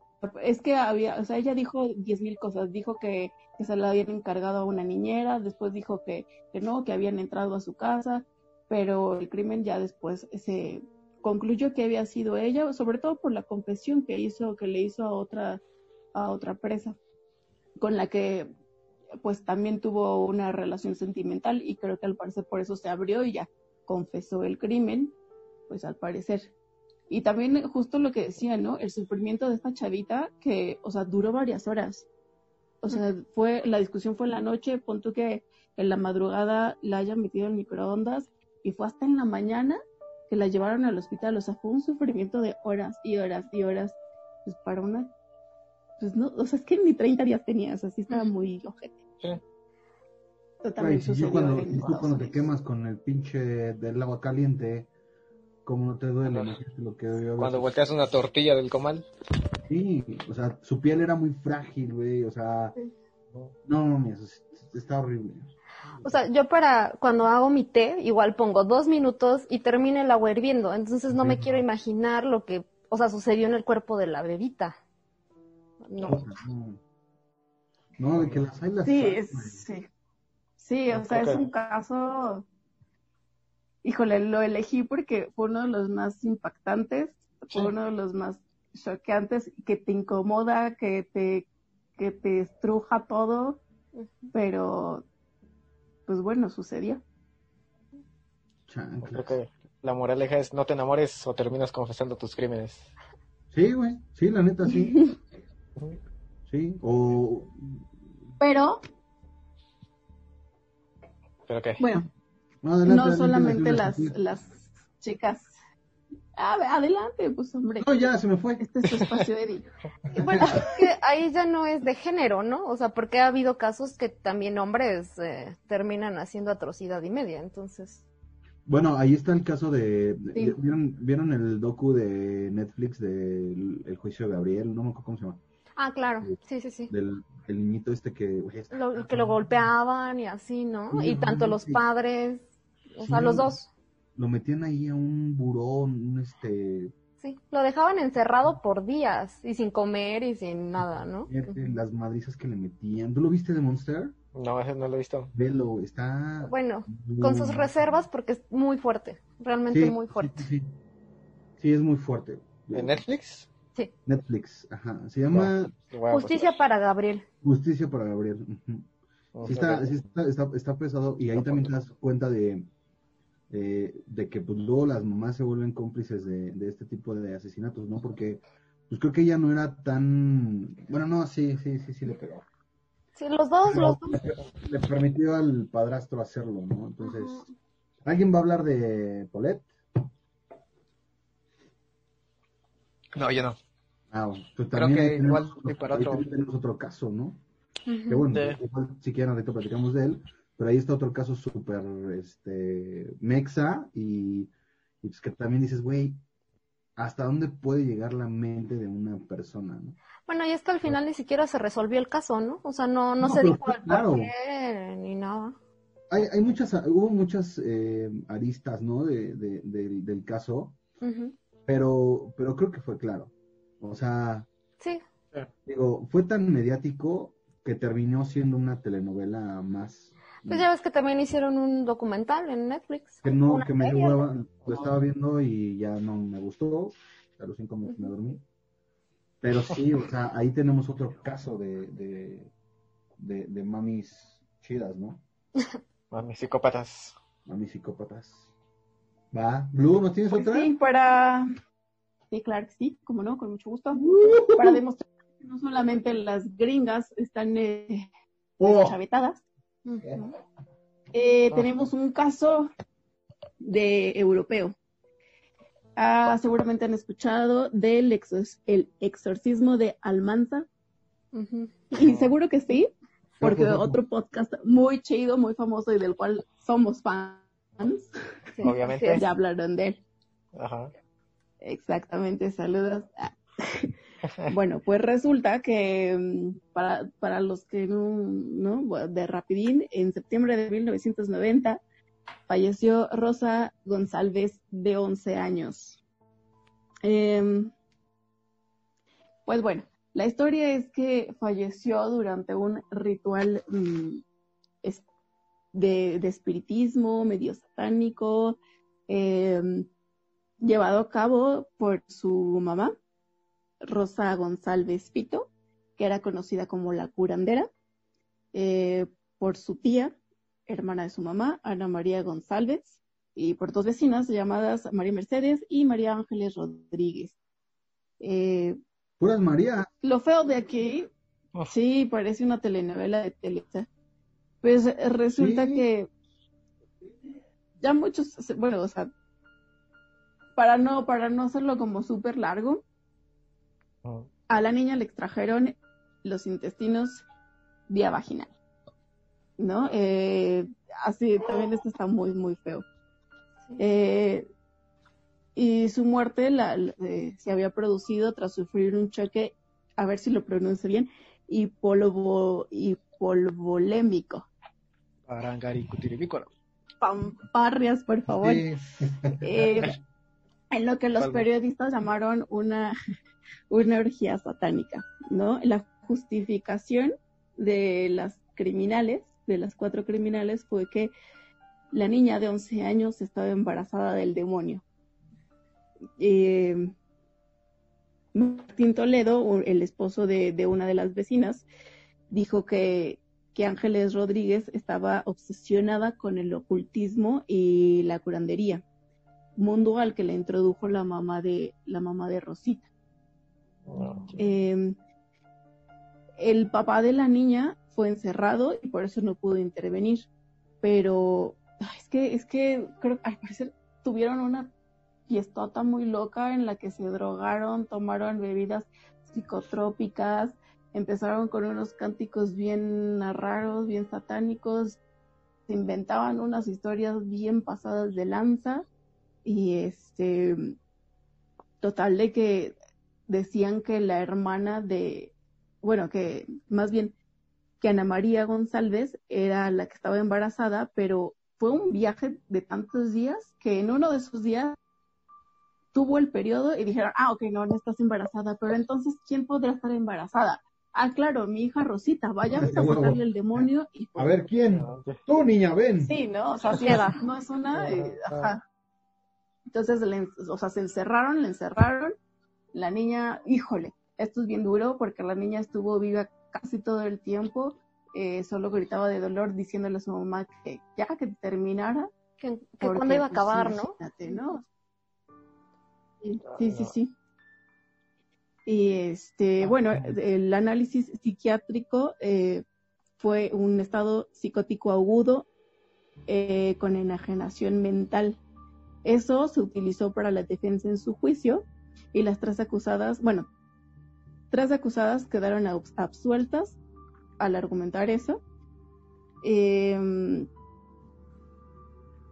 es que había, o sea, ella dijo diez mil cosas, dijo que, se la habían encargado a una niñera, después dijo que, que no, que habían entrado a su casa, pero el crimen ya después se concluyó que había sido ella, sobre todo por la confesión que hizo, que le hizo a otra, a otra presa, con la que pues también tuvo una relación sentimental y creo que al parecer por eso se abrió y ya confesó el crimen, pues al parecer. Y también justo lo que decía, ¿no? El sufrimiento de esta chavita que, o sea, duró varias horas. O sea, fue, la discusión fue en la noche, punto que en la madrugada la hayan metido en microondas y fue hasta en la mañana que la llevaron al hospital. O sea, fue un sufrimiento de horas y horas y horas. Pues para una, pues no, o sea, es que ni 30 días tenía, o sea, sí estaba muy ojete. Sí. Totalmente. Ay, cuando, cuando te quemas con el pinche del agua caliente, ¿Cómo no te duele? Lo que Cuando volteas una tortilla del comal. Sí, o sea, su piel era muy frágil, güey, o sea, no, no, eso está horrible. O sea, yo para cuando hago mi té, igual pongo dos minutos y termina el agua hirviendo, entonces no me quiero imaginar lo que, o sea, sucedió en el cuerpo de la bebita. No. No, de que las hay las Sí, sí. Sí, o sea, es un caso híjole, lo elegí porque fue uno de los más impactantes, fue uno de los más choqueantes, que te incomoda, que te, que te estruja todo, pero pues bueno, sucedió. Creo que la moraleja es no te enamores o terminas confesando tus crímenes. Sí, güey, sí, la neta, sí. sí, o... Pero... ¿Pero qué? Bueno, no, solamente las, las chicas. adelante, pues hombre. No, ya se me fue. Este es su espacio, Eddie. bueno, que ahí ya no es de género, ¿no? O sea, porque ha habido casos que también hombres eh, terminan haciendo atrocidad y media, entonces. Bueno, ahí está el caso de, ¿vieron, ¿vieron el docu de Netflix del el juicio de Gabriel? No me acuerdo cómo se llama. Ah, claro, sí, sí, sí. Del el niñito este que... Lo, que lo golpeaban y así, ¿no? y tanto los padres o sea, los dos. Lo metían ahí a un burón, un este... Sí, lo dejaban encerrado por días y sin comer y sin nada, ¿no? Las madrizas que le metían. ¿Tú lo viste de Monster? No, ese no lo he visto. Velo, está... Bueno, con sus reservas porque es muy fuerte, realmente Sí, muy fuerte. Sí, sí, sí, es muy fuerte. ¿En Netflix? Netflix, ajá. Se llama a Justicia para Gabriel. Justicia para Gabriel. Sí está, sí está, está, está pesado y ahí también te das cuenta de, eh, de que pues luego las mamás se vuelven cómplices de, de este tipo de asesinatos, ¿no? Porque pues creo que ella no era tan... Bueno, no, sí, sí, sí, sí le pegó. Sí, los dos, Pero los dos. le, permitió al padrastro hacerlo, ¿no? Entonces, Ajá. ¿alguien va a hablar de Paulette? No, yo no. Ah, pues Creo también que ahí tenemos igual otro- para otro. también tenemos otro caso, ¿no? Ujú. Que bueno, Sí. igual si quieren ahorita platicamos de él, pero ahí está otro caso súper, este, mexa y, y pues que también dices, güey, ¿hasta dónde puede llegar la mente de una persona, no? Bueno, y es que al final ni siquiera se resolvió el caso, ¿no? O sea, no, no, No, se pero dijo el claro. por qué ni nada. Hay, hay muchas, hubo muchas eh, aristas, ¿no? De, de- del- del caso, pero, pero creo que fue claro. O sea, Sí, digo, fue tan mediático que terminó siendo una telenovela más. Pues ya ves que también hicieron un documental en Netflix. que no, que me hueva, lo estaba viendo y ya no me gustó, a los cinco minutos me dormí. Pero sí, o sea, ahí tenemos otro caso de, de, de, de mamis chidas, ¿no? Mami, psicópatas. Mamis psicópatas. Va, Blue, ¿no tienes Pues otra? sí, para... Sí, claro que sí, como no, con mucho gusto. Para demostrar que no solamente las gringas están eh, Oh, chavetadas, Eh, Ah. tenemos un caso de europeo. Ah, seguramente han escuchado del exor- el exorcismo de Almanza. Y seguro que sí, porque otro podcast muy chido, muy famoso y del cual somos fans, Sí, Obviamente. ya hablaron de él. Ajá. Exactamente, saludos. Bueno, pues resulta que mm, para, para los que no, de rapidín, en septiembre de 1990 falleció Rosa González de 11 años. Em, pues bueno, la historia es que falleció durante un ritual mm, de, de espiritismo medio satánico, em, llevado a cabo por su mamá, Rosa González Pito, que era conocida como la curandera, eh, por su tía, hermana de su mamá, Ana María González, y por dos vecinas llamadas María Mercedes y María Ángeles Rodríguez. Eh, puras María. lo feo de aquí, Oh. sí, parece una telenovela de Televisa. Pues eh, resulta Sí. que ya muchos, bueno, o sea, para no, para no hacerlo como súper largo. A la niña le extrajeron los intestinos vía vaginal, ¿no? Eh, así, también esto está muy, muy feo. Eh, y su muerte la, la- eh, se había producido tras sufrir un choque, a ver si lo pronuncio bien, hipolvo, hipolvolémico. Pamparrias, por favor. Sí. Eh, en lo que los periodistas llamaron una, una orgía satánica, ¿no? La justificación de las criminales, de las cuatro criminales, fue que la niña de 11 años estaba embarazada del demonio. Eh, Martín Toledo, el esposo de, de una de las vecinas, dijo que, que Ángeles Rodríguez estaba obsesionada con el ocultismo y la curandería mundo al que le introdujo la mamá de la mamá de Rosita. Eh, el papá de la niña fue encerrado y por eso no pudo intervenir. Pero es que es que creo al parecer tuvieron una fiestota muy loca en la que se drogaron, tomaron bebidas psicotrópicas, empezaron con unos cánticos bien raros, bien satánicos, se inventaban unas historias bien pasadas de lanza y este total de que decían que la hermana de bueno que más bien que Ana María González era la que estaba embarazada pero fue un viaje de tantos días que en uno de esos días tuvo el periodo y dijeron ah ok no no estás embarazada pero entonces quién podrá estar embarazada ah, claro, mi hija Rosita, vayamos Ah, a sacarle el demonio y A ver, ¿quién? Tú, niña, ven. Sí, ¿no? O sea, sí, no es una, eh, ajá. Entonces, le- o sea, se encerraron, le encerraron. La niña, híjole, esto es bien duro porque la niña estuvo viva casi todo el tiempo. eh, solo gritaba de dolor diciéndole a su mamá que ya, que terminara. Que, que porque, cuando iba a pues, acabar, ¿no? imagínate, ¿no? Sí, sí, sí, sí. Y este, bueno, el análisis psiquiátrico eh, fue un estado psicótico agudo eh, con enajenación mental. Eso se utilizó para la defensa en su juicio y las tres acusadas, bueno, tres acusadas quedaron abs- absueltas al argumentar eso. Eh,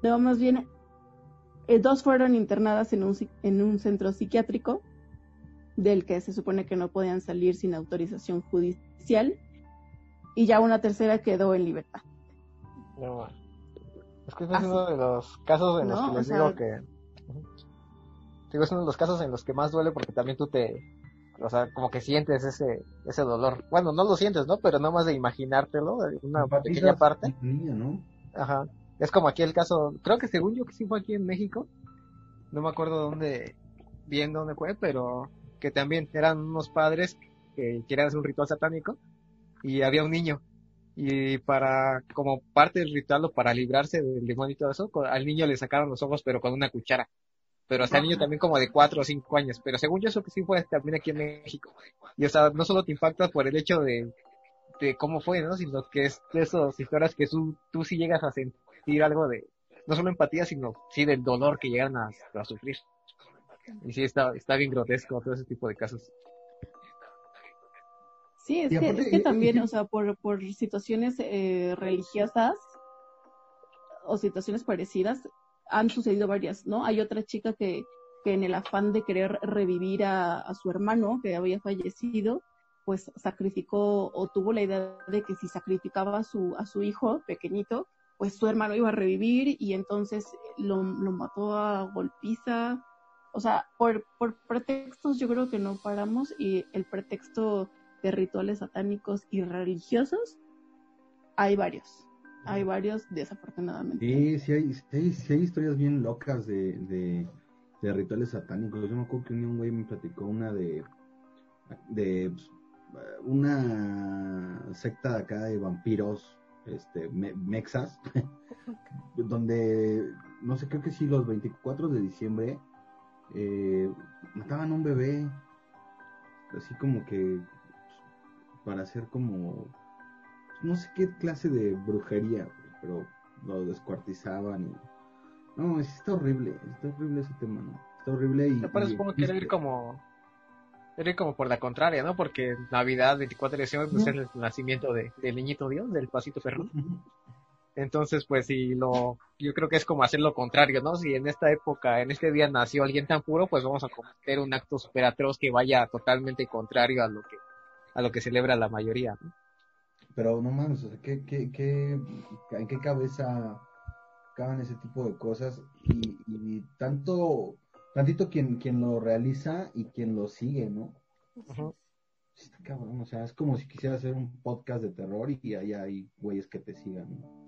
no, más bien, eh, dos fueron internadas en un, en un centro psiquiátrico del que se supone que no podían salir sin autorización judicial y ya una tercera quedó en libertad. No, es que este es Así. uno de los casos en los que les sea- digo que. Digo, es uno de los casos en los que más duele porque también tú te. O sea, como que sientes ese, ese dolor. Bueno, no lo sientes, ¿no? Pero nada más de imaginártelo, una pequeña parte. Es como aquí el caso, creo que según yo que sí fue aquí en México. No me acuerdo dónde, bien dónde fue, pero que también eran unos padres que querían hacer un ritual satánico y había un niño. Y para, como parte del ritual o para librarse del demonio y todo eso, al niño le sacaron los ojos pero con una cuchara. Pero hasta el niño también como de cuatro o cinco años. Pero según yo eso que sí fue también aquí en México. Y o sea, no solo te impacta por el hecho de, de cómo fue, ¿no? Sino que es de esas historias que tú, tú sí llegas a sentir algo de, no solo empatía, sino sí del dolor que llegan a, a sufrir. Y sí, está, está bien grotesco todo ese tipo de casos. Sí, es que, aparte, es que también, y- o sea, por, por situaciones eh, religiosas o situaciones parecidas, han sucedido varias, ¿no? Hay otra chica que, que en el afán de querer revivir a, su hermano que había fallecido, pues sacrificó o tuvo la idea de que si sacrificaba a su, hijo pequeñito, pues su hermano iba a revivir y entonces lo, mató a golpiza. O sea, por pretextos yo creo que no paramos y el pretexto de rituales satánicos y religiosos, hay varios. Hay varios, desafortunadamente. Sí, sí hay, sí hay, sí hay historias bien locas de, de, de rituales satánicos. Yo me acuerdo que un güey me platicó una de, de pues, una secta de acá de vampiros, este, me- mexas, donde, no sé, creo que sí, los 24 de diciembre eh, mataban a un bebé, así como que pues, para hacer como no sé qué clase de brujería, güey, pero lo descuartizaban y... No, está horrible, está horrible ese tema, ¿no? Está horrible y... Pero y supongo que era ir como, era ir como por la contraria, ¿no? Porque Navidad, 24 de diciembre, pues Ujú. es el nacimiento de, del niñito Dios, del pasito perrón. Ujú. Entonces, pues si lo, yo creo que es como hacer lo contrario, ¿no? Si en esta época, en este día nació alguien tan puro, pues vamos a cometer un acto super atroz que vaya totalmente contrario a lo que, a lo que celebra la mayoría, ¿no? Pero no mames, o sea, ¿qué, qué, qué, ¿en qué cabeza caben ese tipo de cosas? Y, y tanto, tantito quien, quien lo realiza y quien lo sigue, ¿no? Está cabrón, o sea, es como si quisiera hacer un podcast de terror y ahí hay güeyes que te sigan, ¿no?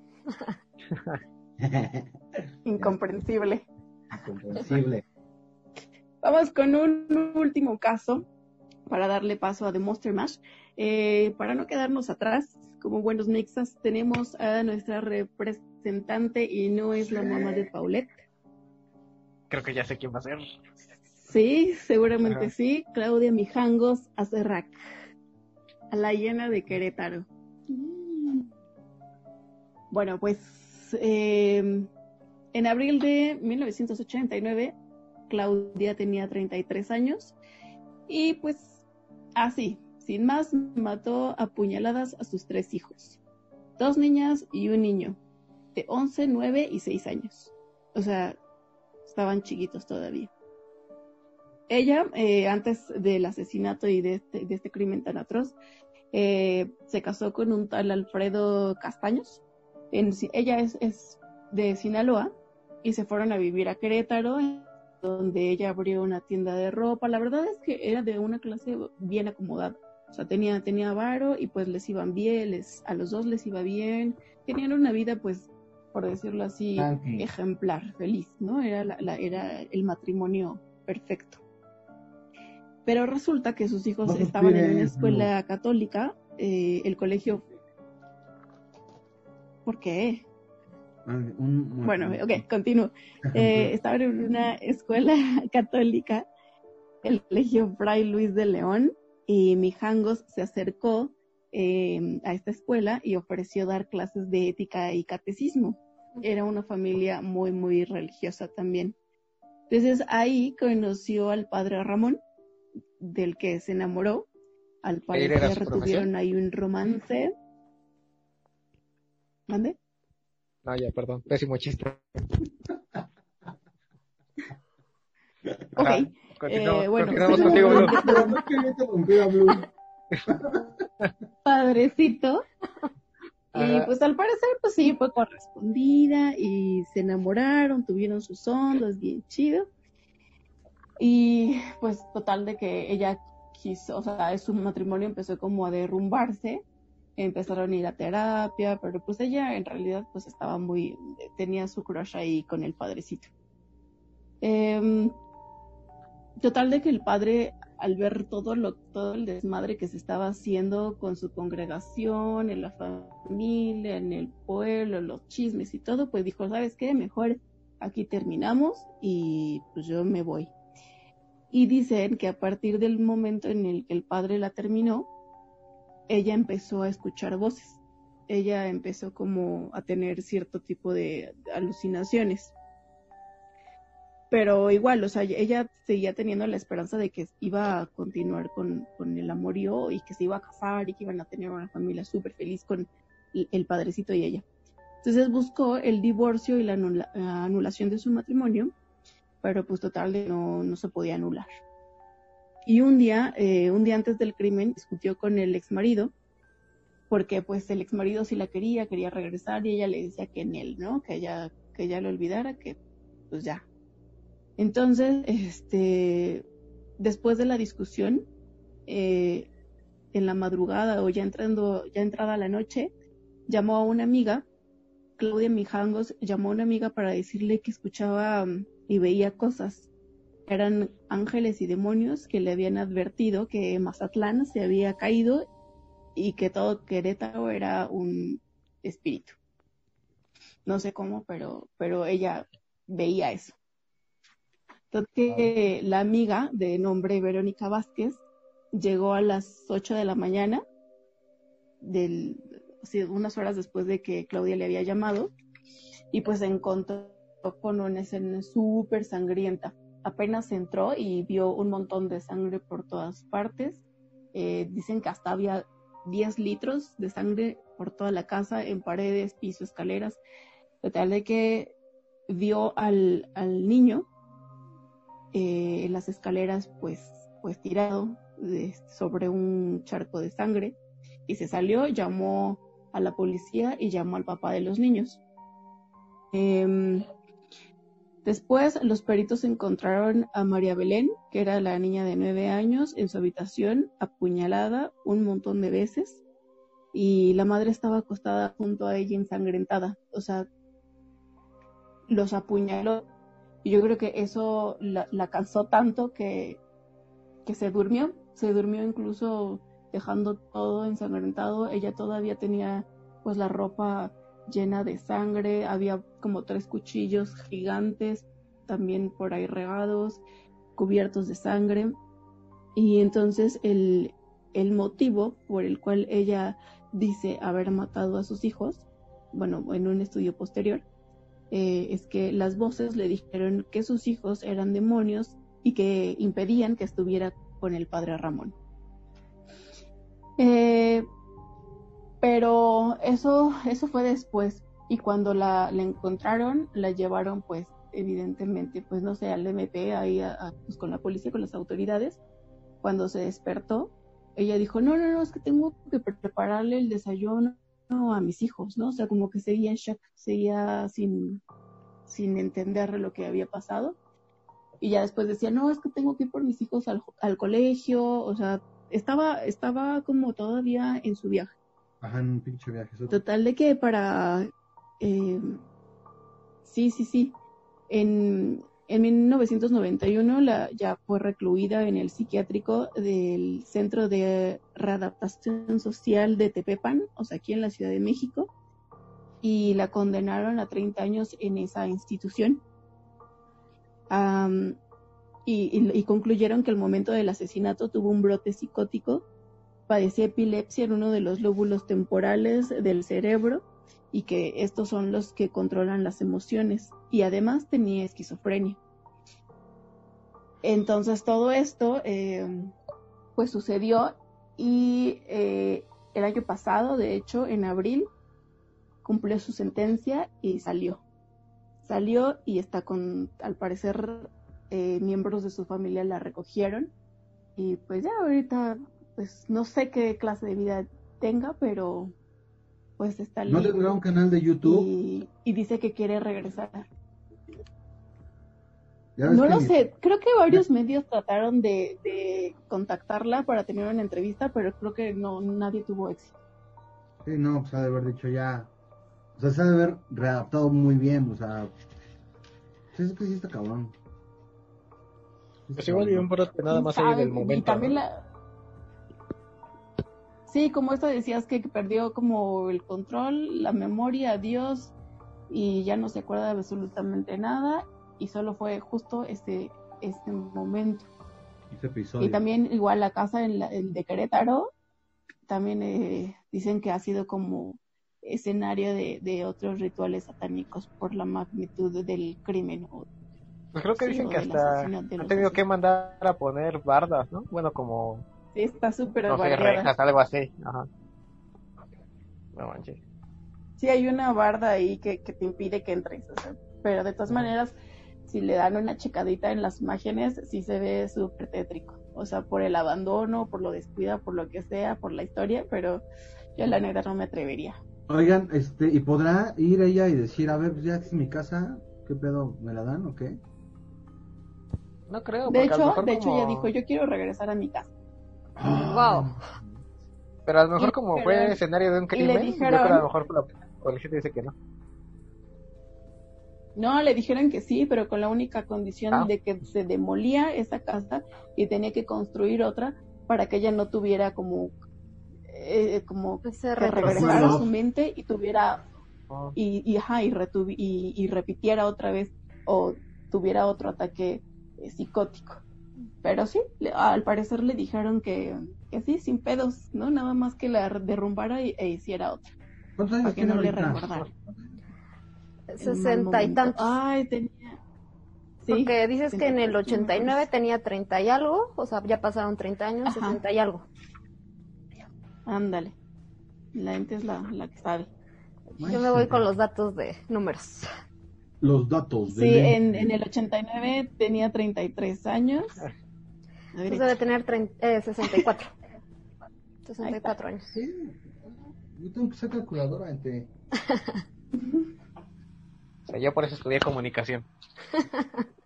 Incomprensible. Incomprensible. Vamos con un último caso para darle paso a The Monster Mash. Eh, para no quedarnos atrás, como buenos mixas, tenemos a nuestra representante y no es la mamá de Paulette. Creo que ya sé quién va a ser. Sí, seguramente Ajá. sí. Claudia Mijangos Acerrac, a la llena de Querétaro. Mm. Bueno, pues eh, en abril de 1989, Claudia tenía 33 años y pues así, sin más, mató a puñaladas a sus tres hijos, dos niñas y un niño, de 11, 9 y 6 años. O sea, estaban chiquitos todavía. Ella, eh, antes del asesinato y de este, de este crimen tan atroz, eh, se casó con un tal Alfredo Castaños. Ella es, es de Sinaloa y se fueron a vivir a Querétaro, donde ella abrió una tienda de ropa. La verdad es que era de una clase bien acomodada. O sea, tenía, tenía varo y pues les iban bien, les, a los dos les iba bien. Tenían una vida, pues, por decirlo así, ejemplar, feliz, ¿no? Era, la, era el matrimonio perfecto. Pero resulta que sus hijos estaban en una escuela católica, eh, el colegio... ¿Por qué? Bueno, ok, continúo. Eh, estaban en una escuela católica, el colegio Fray Luis de León, y Mijangos se acercó em, a esta escuela y ofreció dar clases de ética y catecismo. Era una familia muy, muy religiosa también. Entonces ahí conoció al padre Ramón, del que se enamoró. Al parecer tuvieron ahí un romance. ¿Mande? No, ya, perdón, pésimo chiste. ok. Eh, bueno, contigo, Padrecito. Y pues al parecer, pues sí, fue correspondida y se enamoraron, tuvieron sus ondas, bien chido. Y pues total de que ella quiso, o sea, su matrimonio empezó como a derrumbarse, empezaron a ir a terapia, pero pues ella en realidad pues estaba muy, tenía su crush ahí con el padrecito. Eh, total de que el padre al ver todo lo todo el desmadre que se estaba haciendo con su congregación, en la familia, en el pueblo, los chismes y todo, pues dijo, ¿sabes qué? Mejor aquí terminamos y pues yo me voy. Y dicen que a partir del momento en el que el padre la terminó, ella empezó a escuchar voces. Ella empezó como a tener cierto tipo de alucinaciones. Pero igual, o sea, ella seguía teniendo la esperanza de que iba a continuar con, el amorío y que se iba a casar y que iban a tener una familia súper feliz con el padrecito y ella. Entonces buscó el divorcio y la anulación de su matrimonio pero pues total no, no se podía anular. Y un día, eh, un día antes del crimen, discutió con el ex marido, porque pues el ex marido sí la quería, quería regresar y ella le decía que en él, ¿no? Que ella, que ella lo olvidara, que pues ya. Entonces, este, después de la discusión, eh, en la madrugada o ya entrando, ya entrada la noche, llamó a una amiga, Claudia Mijangos, llamó a una amiga para decirle que escuchaba y veía cosas. Eran ángeles y demonios que le habían advertido que Mazatlán se había caído y que todo Querétaro era un espíritu. No sé cómo, pero, pero ella veía eso. Entonces, la amiga de nombre Verónica Vázquez llegó a las 8 de la mañana, del, unas horas después de que Claudia le había llamado, y pues encontró con una escena súper sangrienta. Apenas entró y vio un montón de sangre por todas partes. Eh, dicen que hasta había 10 litros de sangre por toda la casa, en paredes, piso, escaleras. Total de que vio al, niño eh, en las escaleras pues, pues tirado sobre un charco de sangre y se salió, llamó a la policía y llamó al papá de los niños. Em, Después, los peritos encontraron a María Belén, que era la niña de nueve años, en su habitación, apuñalada un montón de veces, y la madre estaba acostada junto a ella ensangrentada. O sea, los apuñaló. Y yo creo que eso la, cansó tanto que, que se durmió. Se durmió incluso dejando todo ensangrentado. Ella todavía tenía pues la ropa llena de sangre, había como tres cuchillos gigantes también por ahí regados, cubiertos de sangre. Y entonces el, el motivo por el cual ella dice haber matado a sus hijos, bueno, en un estudio posterior, eh, es que las voces le dijeron que sus hijos eran demonios y que impedían que estuviera con el padre Ramón. Eh, pero eso, eso fue después. Y cuando la, encontraron, la llevaron, pues, evidentemente, pues, no sé, al MP, ahí pues, con la policía, con las autoridades. Cuando se despertó, ella dijo, no, no, no, es que tengo que prepararle el desayuno a mis hijos, ¿no? O sea, como que seguía en shock, seguía sin, sin entender lo que había pasado. Y ya después decía, no, es que tengo que ir por mis hijos al, al colegio, o sea, estaba, estaba como todavía en su viaje. Ajá, en un pinche viaje. Total de que para... eh, sí, sí, sí. En, en 1991 la, ya fue recluida en el psiquiátrico del Centro de Readaptación Social de Tepepan, o sea, aquí en la Ciudad de México, y la condenaron a 30 años en esa institución. Am, y, y- concluyeron que al momento del asesinato tuvo un brote psicótico padecía epilepsia en uno de los lóbulos temporales del cerebro y que estos son los que controlan las emociones y además tenía esquizofrenia. Entonces todo esto eh, pues sucedió y eh, el año pasado, de hecho, en abril, cumplió su sentencia y salió. Salió y está con, al parecer, eh, miembros de su familia la recogieron y pues ya ahorita pues no sé qué clase de vida tenga, pero pues está ¿No libre. tendrá un canal de YouTube? y, y dice que quiere regresar. Ya No lo sé, creo que varios medios trataron de, de contactarla para tener una entrevista, pero creo que no nadie tuvo éxito. Sí, no, pues ha de haber dicho ya. O sea, se ha de haber readaptado muy bien, o sea. Sí, es que sí está cabrón. Pues igual y un brote nada ¿Quién más ahí del Y momento. también ¿no? la- Sí, como esto decías que perdió como el control, la memoria, Dios, y ya no se acuerda de absolutamente nada, y solo fue justo este, este momento. Este episodio. Y también igual la casa en la, el de Querétaro, también eh, dicen que ha sido como escenario de, de otros rituales satánicos por la magnitud del crimen. o- Pues creo que Sí, dicen que hasta han tenido que mandar a poner bardas, ¿no? Bueno, como, Sí, está súper no sé, rejas, algo así. Ajá. No manches. Sí, hay una barda ahí que, que te impide que entres, o sea, pero de todas maneras, si le dan una checadita en las imágenes, sí se ve súper tétrico. O sea, por el abandono, por lo descuida, por lo que sea, por la historia, pero yo la neta no me atrevería. Oigan, este, ¿y podrá ir ella y decir, a ver, ya es mi casa, ¿qué pedo? ¿Me la dan o qué? No creo, De hecho, de hecho ella dijo, yo quiero regresar a mi casa. Wow. Pero a lo mejor Y- como pero- fue escenario de un y le crimen, yo dijeron- creo a lo mejor la policía dice que no. No, le dijeron que sí, pero con la única condición Ah. de que se demolía esa casa y tenía que construir otra para que ella no tuviera como, eh, como que retroceso. regresara su mente y tuviera Oh. y, y, ajá, y, retuvi- y, y repitiera otra vez o tuviera otro ataque eh, psicótico. Pero sí, le- al parecer le dijeron que, que sí, sin pedos, ¿no? Nada más que la derrumbara y, e hiciera otra, ¿Cuántos años para que tiene no le recordara. Sesenta y tantos. Ay, tenía... Sí, Porque dices que en el 63, 89 tenía 30 y algo, o sea, ya pasaron 30 años, Ajá. 60 y algo. Ándale. La gente es la, la que sabe. Yo me voy con los datos de números. Los datos. Sí, de- en, en el 89 tenía 33 años. A ver, debe tener 30, eh, 64. 64 años. Sí. Yo tengo que ser calculadora entre... O sea, yo por eso estudié comunicación.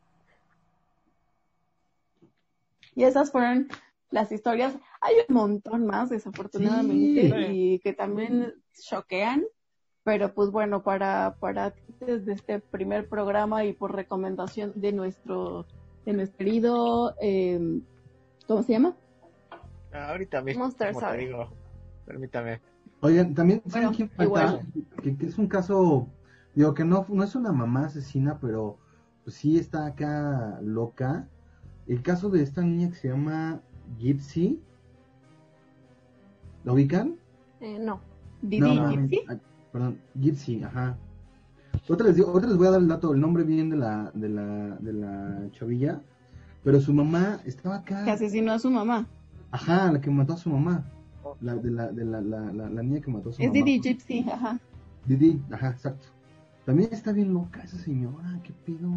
Y esas fueron las historias. Hay un montón más, desafortunadamente, Sí. y que también choquean. Pero pues bueno, para, para desde este primer programa y por recomendación de nuestro, de nuestro querido, eh, ¿cómo se llama? Ah, ahorita mismo, Monster como te sabe. digo, permítame. Oigan, también ¿saben quién falta? Que, que es un caso, digo que no, no es una mamá asesina, pero pues sí está acá loca. El caso de esta niña que se llama Gypsy. ¿La ubican? Eh, no. Didi No. Gypsy. Perdón, Gypsy, ajá. Otra les, digo, otra les voy a dar el dato, el nombre bien de la, de la, de la chavilla. Pero su mamá estaba acá. Que asesinó a su mamá. Ajá, la que mató a su mamá. La, de la, de la, la, la, la niña que mató a su Es mamá. Didi Gypsy, ajá. Didi, ajá, exacto. También está bien loca esa señora, qué pido.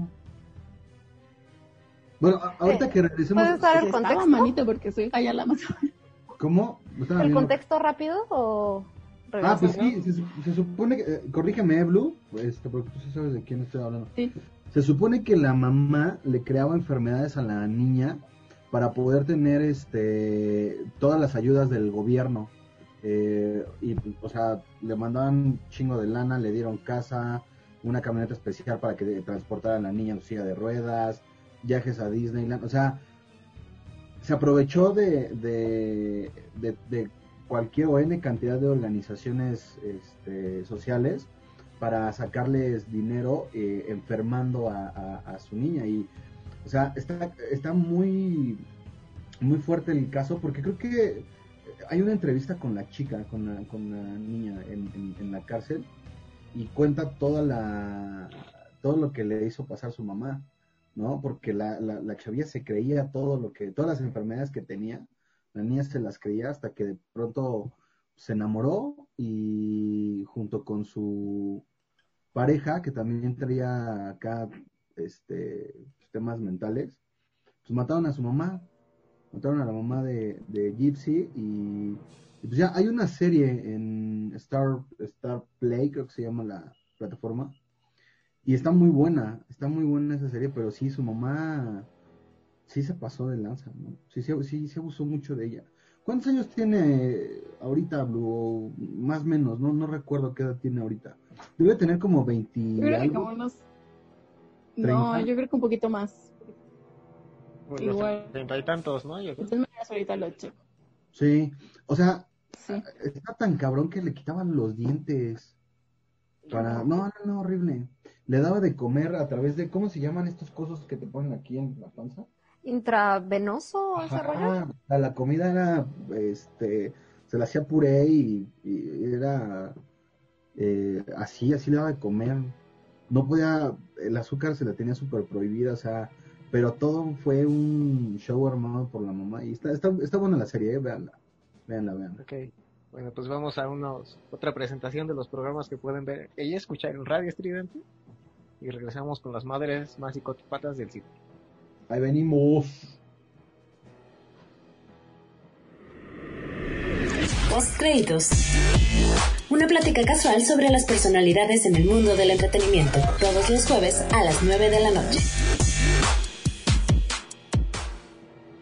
Bueno, ahorita Eh, que regresemos. ¿puedes dar el Estaba contexto? manito porque soy ya la mató. ¿Cómo? ¿Lo estaba ¿El contexto rápido o Ah, pues sí, se, se supone que. eh, corrígeme, Blue, este, porque tú sí sabes de quién estoy hablando. Sí. Se supone que la mamá le creaba enfermedades a la niña para poder tener este todas las ayudas del gobierno. Eh, y, o sea, le mandaban chingo de lana, le dieron casa, una camioneta especial para que transportara a la niña en silla de ruedas, viajes a Disneyland, o sea, se aprovechó de, de, de, cualquier o N cantidad de organizaciones este, sociales para sacarles dinero eh, enfermando a, su niña y o sea está, está muy muy fuerte el caso porque creo que hay una entrevista con la chica con la, con la niña en, en la cárcel y cuenta toda la todo lo que le hizo pasar su mamá, ¿no? Porque la, la, la chavilla se creía todo lo que, todas las enfermedades que tenía, la niña se las creía hasta que de pronto se enamoró y junto con su pareja, que también traía acá este temas mentales, pues mataron a su mamá, mataron a la mamá de, de Gypsy y pues ya hay una serie en Star, Star Play, creo que se llama la plataforma. Y está muy buena, está muy buena esa serie, pero sí, su mamá sí se pasó de lanza, ¿no? Sí, sí, sí se abusó mucho de ella. ¿Cuántos años tiene ahorita Blue? Más o menos, no, no recuerdo qué edad tiene ahorita. Debe tener como 20 No, yo creo que un poquito más. Igual. Treinta y tantos, ¿no? Yo creo. ahorita lo Sí, o sea, está tan cabrón que le quitaban los dientes. Para, no, no, no, horrible. Le daba de comer a través de, ¿cómo se llaman estos cosas que te ponen aquí en la panza? Intravenoso, ese rollo. La, comida era, este, se la hacía puré y, era eh, así, así le daba de comer. No podía, el azúcar se la tenía súper prohibida, o sea, pero todo fue un show armado por la mamá. Y está, está, está buena la serie, eh, véanla. Véanla, véanla. Ok. Bueno, pues vamos a unos, otra presentación de los programas que pueden ver y escuchar en Radio Estridente. Y regresamos con las madres más psicópatas del sitio. Ahí venimos. Post créditos. Una plática casual sobre las personalidades en el mundo del entretenimiento. Todos los jueves a las 9 de la noche.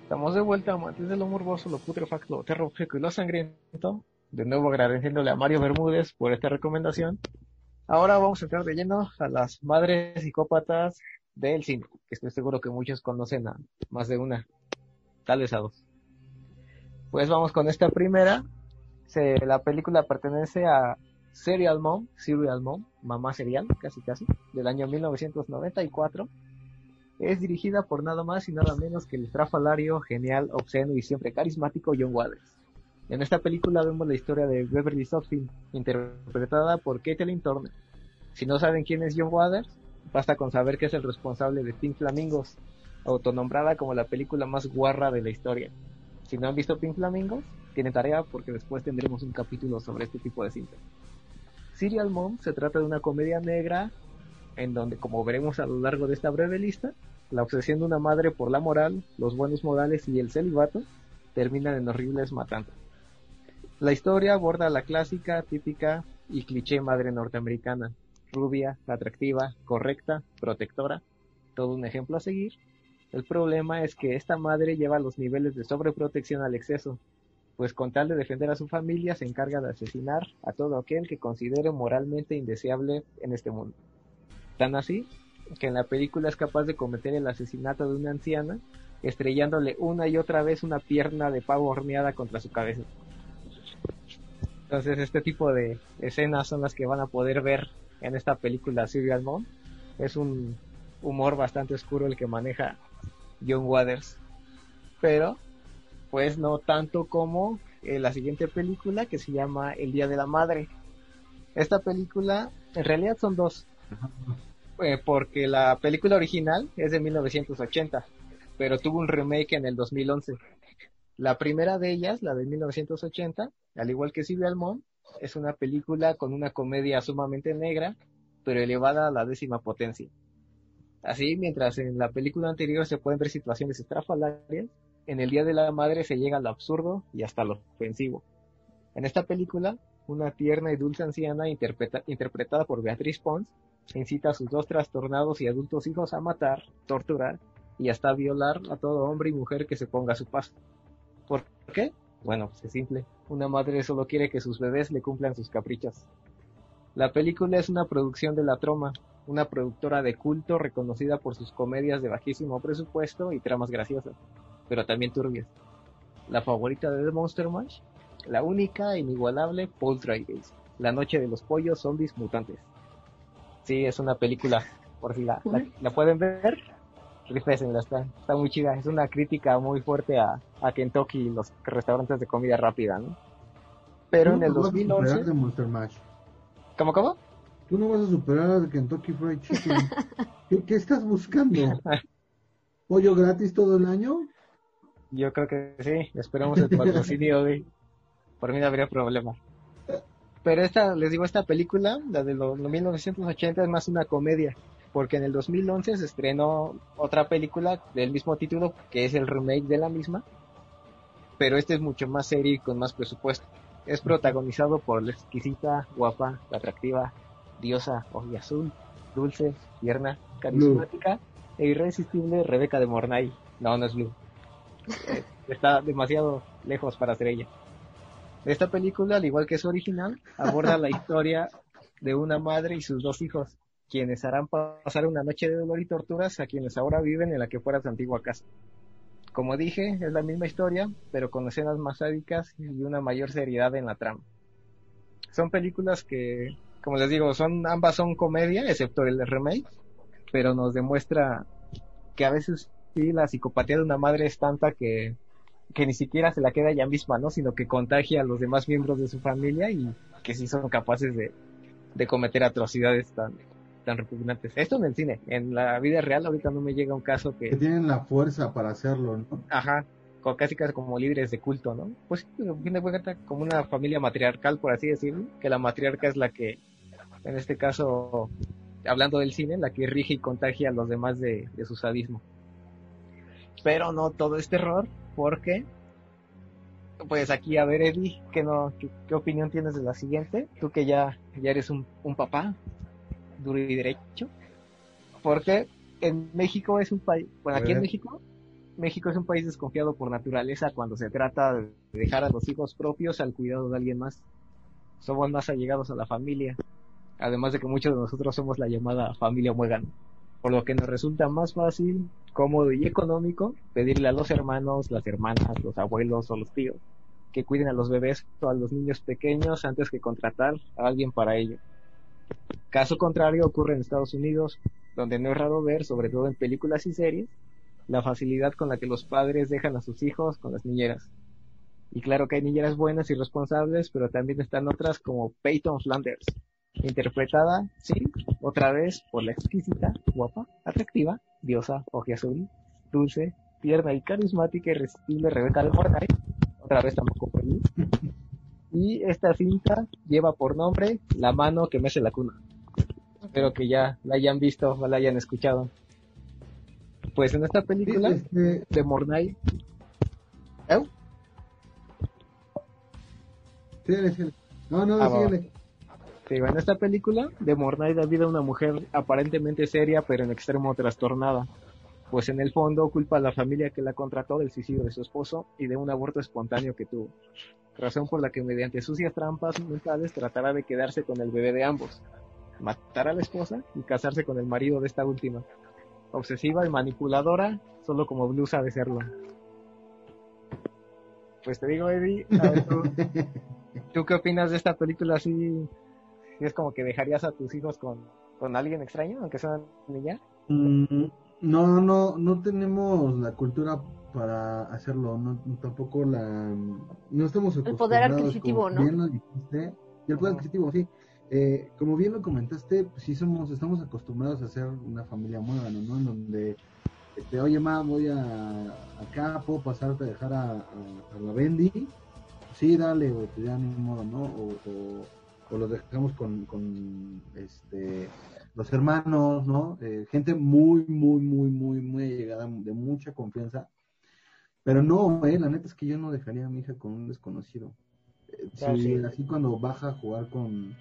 Estamos de vuelta, amantes de lo morboso, lo putrefacto, lo terrorífico y lo sangriento. De nuevo agradeciéndole a Mario Bermúdez por esta recomendación. Ahora vamos a entrar de lleno a las madres psicópatas del cine, que estoy seguro que muchos conocen a más de una, tal vez a dos. Pues vamos con esta primera. Se, la película pertenece a Serial Mom, Serial Mom, Mamá Serial, casi casi, del año 1994 es dirigida por nada más y nada menos que el estrafalario, genial, obsceno y siempre carismático John Waters. En esta película vemos la historia de Beverly Softfield, interpretada por Caitlin Turner. Si no saben quién es John Waters, basta con saber que es el responsable de Pink Flamingos, autonombrada como la película más guarra de la historia. Si no han visto Pink Flamingos, tienen tarea porque después tendremos un capítulo sobre este tipo de cintas. Serial Mom se trata de una comedia negra en donde, como veremos a lo largo de esta breve lista, la obsesión de una madre por la moral, los buenos modales y el celibato terminan en horribles matanzas. La historia aborda la clásica, típica y cliché madre norteamericana, rubia, atractiva, correcta, protectora, todo un ejemplo a seguir. El problema es que esta madre lleva los niveles de sobreprotección al exceso, pues con tal de defender a su familia se encarga de asesinar a todo aquel que considere moralmente indeseable en este mundo. Tan así que en la película es capaz de cometer el asesinato de una anciana, estrellándole una y otra vez una pierna de pavo horneada contra su cabeza. Entonces este tipo de escenas son las que van a poder ver en esta película Serial Mom. Es un humor bastante oscuro el que maneja John Waters. Pero, pues no tanto como en la siguiente película que se llama El Día de la Madre. Esta película, en realidad son dos. Eh, porque la película original es de 1980, pero tuvo un remake en el 2011. La primera de ellas, la de 1980, al igual que Silvia Almond, es una película con una comedia sumamente negra, pero elevada a la décima potencia. Así, mientras en la película anterior se pueden ver situaciones estrafalarias, en el Día de la Madre se llega a lo absurdo y hasta lo ofensivo. En esta película, una tierna y dulce anciana interpretada por Beatriz Pons incita a sus dos trastornados y adultos hijos a matar, torturar y hasta violar a todo hombre y mujer que se ponga a su paso. ¿Por qué? Bueno, pues es simple. Una madre solo quiere que sus bebés le cumplan sus caprichos. La película es una producción de La Troma, una productora de culto reconocida por sus comedias de bajísimo presupuesto y tramas graciosas, pero también turbias. La favorita de The Monster Mash, la única e inigualable Poltergeist, La Noche de los Pollos Zombies Mutantes. Sí, es una película, por si la, la, la pueden ver, está, está muy chida. Es una crítica muy fuerte a, a Kentucky y los restaurantes de comida rápida, ¿no? Pero en el Tú no vas a superar 2011... de Monster Mash. ¿Cómo, cómo? Tú no vas a superar a Kentucky Fried Chicken. ¿Qué, qué estás buscando? ¿Pollo gratis todo el año? Yo creo que sí, esperamos el patrocinio de... Por mí no habría problema. Pero esta, les digo, esta película, la de los 1980, es más una comedia, porque en el 2011 se estrenó otra película del mismo título, que es el remake de la misma, pero este es mucho más serio y con más presupuesto. Es protagonizado por la exquisita, guapa, atractiva, diosa, azul, dulce, tierna, carismática e irresistible Rebeca de Mornay. No, no es Blue. Eh, Está demasiado lejos para ser ella. Esta película, al igual que su original, aborda la historia de una madre y sus dos hijos, quienes harán pasar una noche de dolor y torturas a quienes ahora viven en la que fuera su antigua casa. Como dije, es la misma historia, pero con escenas más sádicas y una mayor seriedad en la trama. Son películas que, como les digo, son ambas son comedia, excepto el remake, pero nos demuestra que a veces sí la psicopatía de una madre es tanta que, que ni siquiera se la queda ella misma, ¿no? Sino que contagia a los demás miembros de su familia y que sí son capaces de, de cometer atrocidades tan, tan repugnantes. Esto en el cine, en la vida real ahorita no me llega un caso Que que, tienen la fuerza para hacerlo, ¿no? ajá, casi casi como líderes de culto, ¿no? Pues en fin de cuentas como una familia matriarcal, por así decirlo, que la matriarca es la que, en este caso, hablando del cine, la que rige y contagia a los demás de, de su sadismo. Pero no todo es terror, porque, pues aquí a ver Eddie, ¿qué, no, qué, qué opinión tienes de la siguiente? Tú que ya, ya eres un, un papá duro y derecho. Porque en México es un país, bueno, aquí en. México, México es un país desconfiado por naturaleza cuando se trata de dejar a los hijos propios al cuidado de alguien más. Somos más allegados a la familia, además de que muchos de nosotros somos la llamada familia muégano, por lo que nos resulta más fácil, cómodo y económico pedirle a los hermanos, las hermanas, los abuelos o los tíos que cuiden a los bebés o a los niños pequeños antes que contratar a alguien para ello. Caso contrario ocurre en Estados Unidos, donde no es raro ver, sobre todo en películas y series, la facilidad con la que los padres dejan a sus hijos con las niñeras. Y claro que hay niñeras buenas y responsables, pero también están otras como Peyton Flanders, interpretada, sí, otra vez por la exquisita, guapa, atractiva, diosa, azul, dulce, tierna y carismática y irresistible Rebeca de otra vez tampoco mí. Y esta cinta lleva por nombre La mano que mece la cuna. Espero que ya la hayan visto o la hayan escuchado. Pues en esta película Este, de Mornay. ¿Eh? síguele. No, no, Ah, síguele. Sí, en esta película de Mornay da vida a una mujer aparentemente seria pero en extremo trastornada. Pues en el fondo culpa a la familia que la contrató del suicidio de su esposo y de un aborto espontáneo que tuvo. Razón por la que mediante sucias trampas mentales tratará de quedarse con el bebé de ambos, matar a la esposa y casarse con el marido de esta última. Obsesiva y manipuladora, solo como Blue sabe serlo. Pues te digo, Eddie, a ver, tú, ¿tú qué opinas de esta película así? ¿Sí es como que dejarías a tus hijos con, con alguien extraño, aunque sea una niña? Mm, No, no, no tenemos la cultura para hacerlo, no, tampoco la, no estamos El poder adquisitivo, ¿no? Bien lo dijiste, y el poder adquisitivo, sí. Eh, como bien lo comentaste, pues sí somos, estamos acostumbrados a ser una familia muégano, ¿no? En donde, este, oye, ma, voy a acá, puedo pasarte a dejar a, a, a la Bendy, sí, dale, o ya ni modo, ¿no? O, o, o los dejamos con, con este los hermanos, ¿no? Eh, gente muy, muy, muy, muy, muy allegada, de mucha confianza. Pero no, eh, la neta es que yo no dejaría a mi hija con un desconocido. Eh, Ah, sí, sí. así cuando baja a jugar con,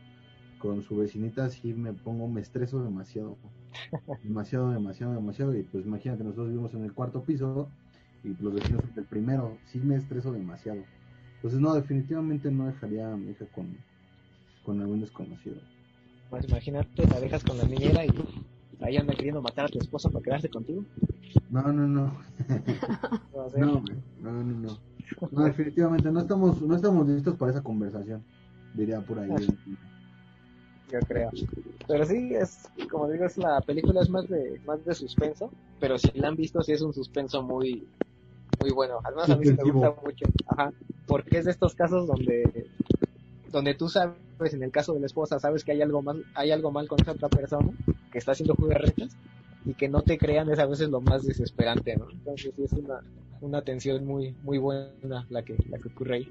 con su vecinita, sí me pongo, me estreso demasiado. Demasiado, demasiado, demasiado. Y pues imagínate, nosotros vivimos en el cuarto piso y los vecinos en el primero. Sí me estreso demasiado. Entonces, no, definitivamente no dejaría a mi hija con, con algún desconocido. Pues imagínate, la dejas con la niñera y ahí anda queriendo matar a tu esposo para quedarse contigo. No, no, no. No, no, no, no. No, definitivamente no estamos, no estamos listos para esa conversación. Diría por ahí. yo creo. Pero sí, es, como digo, es la película es más de, más de suspenso, pero si la han visto, sí es un suspenso muy, muy bueno. Menos a mí me gusta mucho. Ajá. Porque es de estos casos donde, donde tú sabes, en el caso de la esposa, sabes que hay algo mal, hay algo mal con esa otra persona, que está haciendo jugarretas, y que no te crean es a veces lo más desesperante, ¿no? Entonces sí es una, una tensión muy, muy buena la que, la que ocurre ahí.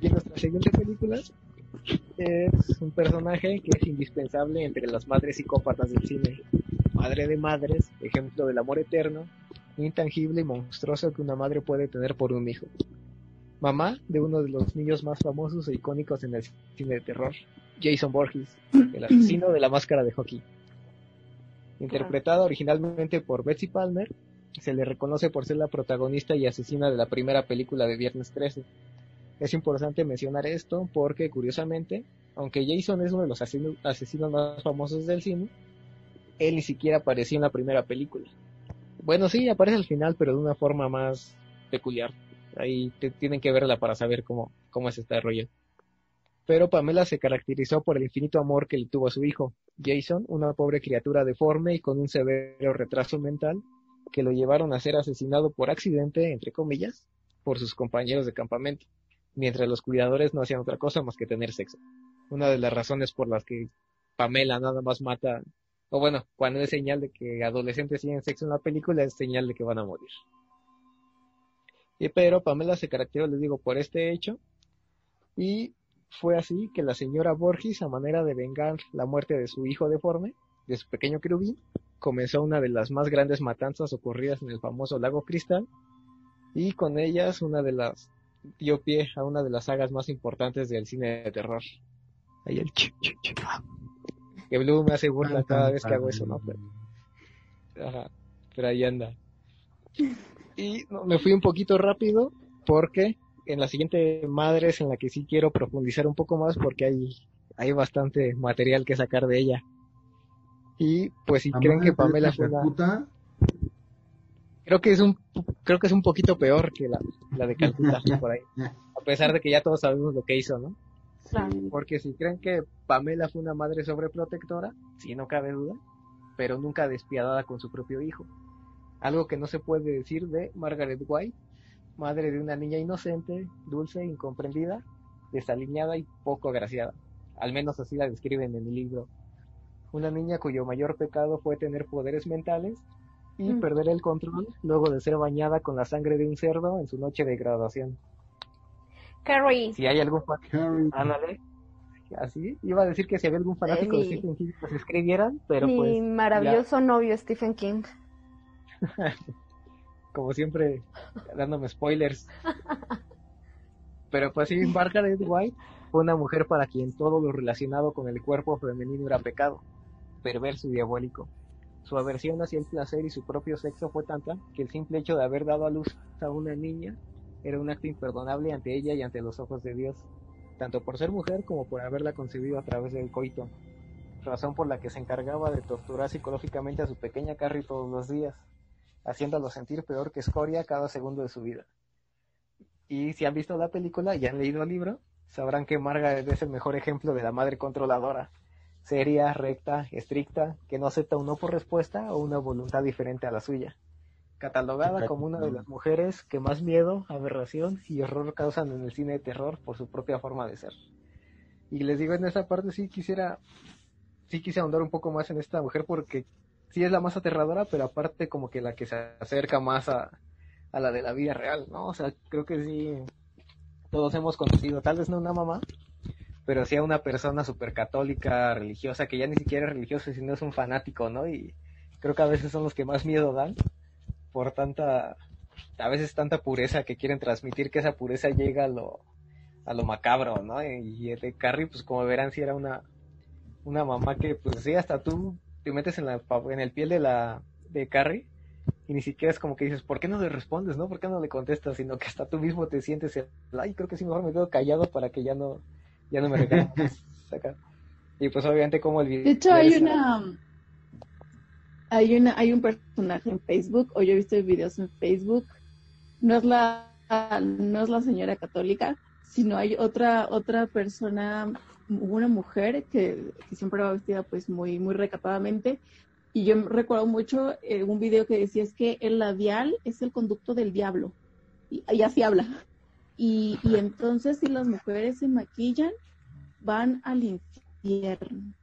Y en nuestra siguiente película es un personaje que es indispensable entre las madres psicópatas del cine. Madre de madres, ejemplo del amor eterno, intangible y monstruoso que una madre puede tener por un hijo. Mamá de uno de los niños más famosos e icónicos en el cine de terror, Jason Voorhees, el asesino de la máscara de hockey. Interpretada originalmente por Betsy Palmer, se le reconoce por ser la protagonista y asesina de la primera película de Viernes 13. Es importante mencionar esto porque, curiosamente, aunque Jason es uno de los asesino- asesinos más famosos del cine, él ni siquiera apareció en la primera película. Bueno, sí, aparece al final, pero de una forma más peculiar. Ahí te- tienen que verla para saber cómo, cómo es este rollo. Pero Pamela se caracterizó por el infinito amor que le tuvo a su hijo, Jason, una pobre criatura deforme y con un severo retraso mental, que lo llevaron a ser asesinado por accidente, entre comillas, por sus compañeros de campamento mientras los cuidadores no hacían otra cosa más que tener sexo. Una de las razones por las que Pamela nada más mata, o bueno, cuando es señal de que adolescentes tienen sexo en la película, es señal de que van a morir. Y pero Pamela se caracterizó, les digo, por este hecho, y fue así que la señora Borges, a manera de vengar la muerte de su hijo deforme, de su pequeño querubín, comenzó una de las más grandes matanzas ocurridas en el famoso lago Cristal, y con ellas una de las dio pie a una de las sagas más importantes del cine de terror. Ahí el chu. Que Blue me hace burla cada vez que hago eso, ¿no? Pero, ajá, pero ahí anda. Y no, me fui un poquito rápido porque en la siguiente madre es en la que sí quiero profundizar un poco más porque hay, hay bastante material que sacar de ella. Y pues si creen que Pamela fue una, Calcuta, creo que es un creo que es un poquito peor que la, la de Calcuta por ahí. A pesar de que ya todos sabemos lo que hizo no sí. porque si creen que Pamela fue una madre sobreprotectora sí no cabe duda pero nunca despiadada con su propio hijo algo que no se puede decir de Margaret White madre de una niña inocente dulce incomprendida desaliñada y poco agraciada al menos así la describen en el libro una niña cuyo mayor pecado fue tener poderes mentales y Mm. perder el control luego de ser bañada con la sangre de un cerdo en su noche de graduación. Carrie. Si hay algún fan, ándale, así, iba a decir que si había algún fanático de mi- Stephen King, pues escribieran, pero Mi pues, maravilloso novio Stephen King. como siempre, dándome spoilers. Pero pues sí, Margaret White fue una mujer para quien todo lo relacionado con el cuerpo femenino era pecado, perverso y diabólico. Su aversión hacia el placer y su propio sexo fue tanta que el simple hecho de haber dado a luz a una niña era un acto imperdonable ante ella y ante los ojos de Dios, tanto por ser mujer como por haberla concebido a través del coito, razón por la que se encargaba de torturar psicológicamente a su pequeña Carrie todos los días, haciéndolo sentir peor que escoria cada segundo de su vida. Y si han visto la película y han leído el libro, sabrán que Margaret es el mejor ejemplo de la madre controladora, seria, recta, estricta, que no acepta un no por respuesta o una voluntad diferente a la suya. Catalogada como una de las mujeres que más miedo, aberración y horror causan en el cine de terror por su propia forma de ser. Y les digo, en esa parte sí quisiera, sí quise ahondar un poco más en esta mujer porque sí es la más aterradora, pero aparte como que la que se acerca más a, a la de la vida real, ¿no? O sea, creo que sí, todos hemos conocido, tal vez no una mamá, pero sí a una persona súper católica, religiosa, que ya ni siquiera es religioso, sino es un fanático, ¿no? Y creo que a veces son los que más miedo dan por tanta, a veces tanta pureza que quieren transmitir que esa pureza llega a lo, a lo macabro, ¿no? Y el de Carrie, pues como verán, sí era una, una mamá que, pues sí, hasta tú te metes en la en el piel de la de Carrie y ni siquiera es como que dices, ¿por qué no le respondes, no? ¿Por qué no le contestas? Sino que hasta tú mismo te sientes, el, ay, creo que sí, mejor me quedo callado para que ya no, ya no me. Y pues obviamente como el video... De hecho, hay una, hay una, hay un personaje en Facebook, o yo he visto videos en Facebook, no es la, no es la señora católica, sino hay otra, otra persona, una mujer que, que siempre va vestida pues muy, muy recatadamente, y yo recuerdo mucho eh, un video que decía es que el labial es el conducto del diablo, y, y así habla. Y, y entonces si las mujeres se maquillan, van al infierno.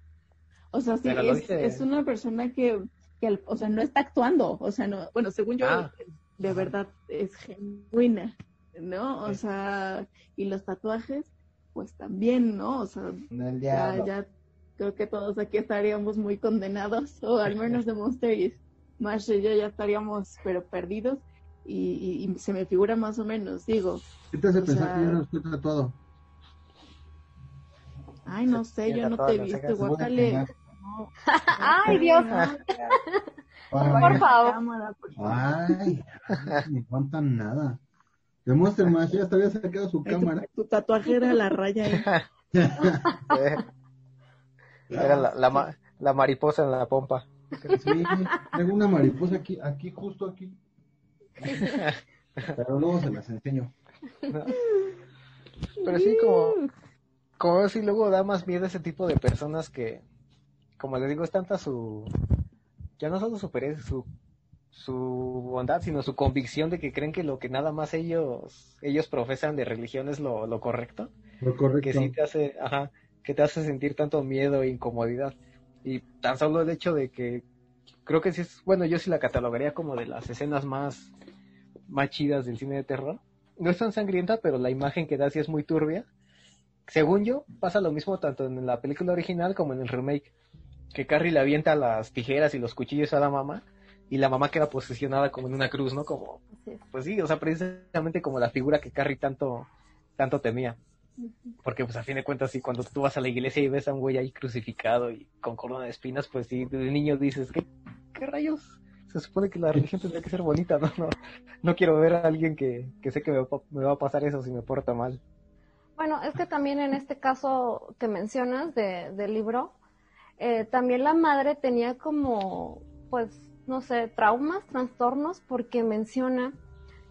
O sea, sí, es, una persona que, que, o sea, no está actuando, o sea, no, bueno, según yo, Ah. de verdad es genuina, ¿no? O Sí. sea, y los tatuajes, pues también, ¿no? O sea, Del ya, creo que todos aquí estaríamos muy condenados, o al menos de Monster y Marsh y yo ya estaríamos, pero perdidos, y, y- y se me figura más o menos, digo, ¿Qué te hace pensar sea- que yo no estoy tatuado? ay, no sé, yo no te he visto, guácale. No. Ay, Dios. Ay, Por favor. Cámara, por favor. Ay, no aguantan nada. Demuestra más, ya hasta había sacado su tu- cámara. Tu, tatuaje era la raya. Eh, Era la, la, ma- la mariposa en la pompa. Sí, tengo una mariposa aquí, aquí, justo aquí. Pero luego se las enseño. Pero sí, como, como si luego da más miedo ese tipo de personas que, como les digo, es tanta su, ya no solo su pereza, su, su bondad, sino su convicción de que creen que lo que nada más ellos, ellos profesan de religión es lo, lo correcto, Lo que correcto. sí te hace, ajá, que te hace sentir tanto miedo e incomodidad. Y tan solo el hecho de que, creo que sí es, bueno, yo sí la catalogaría como de las escenas más, más chidas del cine de terror. No es tan sangrienta, pero la imagen que da sí es muy turbia. Según yo, pasa lo mismo tanto en la película original como en el remake. Que Carrie le avienta las tijeras y los cuchillos a la mamá y la mamá queda posicionada como en una cruz, ¿no? Como, pues sí, o sea, precisamente como la figura que Carrie tanto, tanto temía. Porque pues a fin de cuentas, sí, cuando tú vas a la iglesia y ves a un güey ahí crucificado y con corona de espinas, pues sí, de niño dices, ¿qué, qué rayos? Se supone que la religión tendría que ser bonita, ¿no? No, no quiero ver a alguien que, que sé que me va, a- me va a pasar eso si me porta mal. Bueno, es que también en este caso que mencionas de, del libro, eh, también la madre tenía como, pues, no sé, traumas, trastornos, porque menciona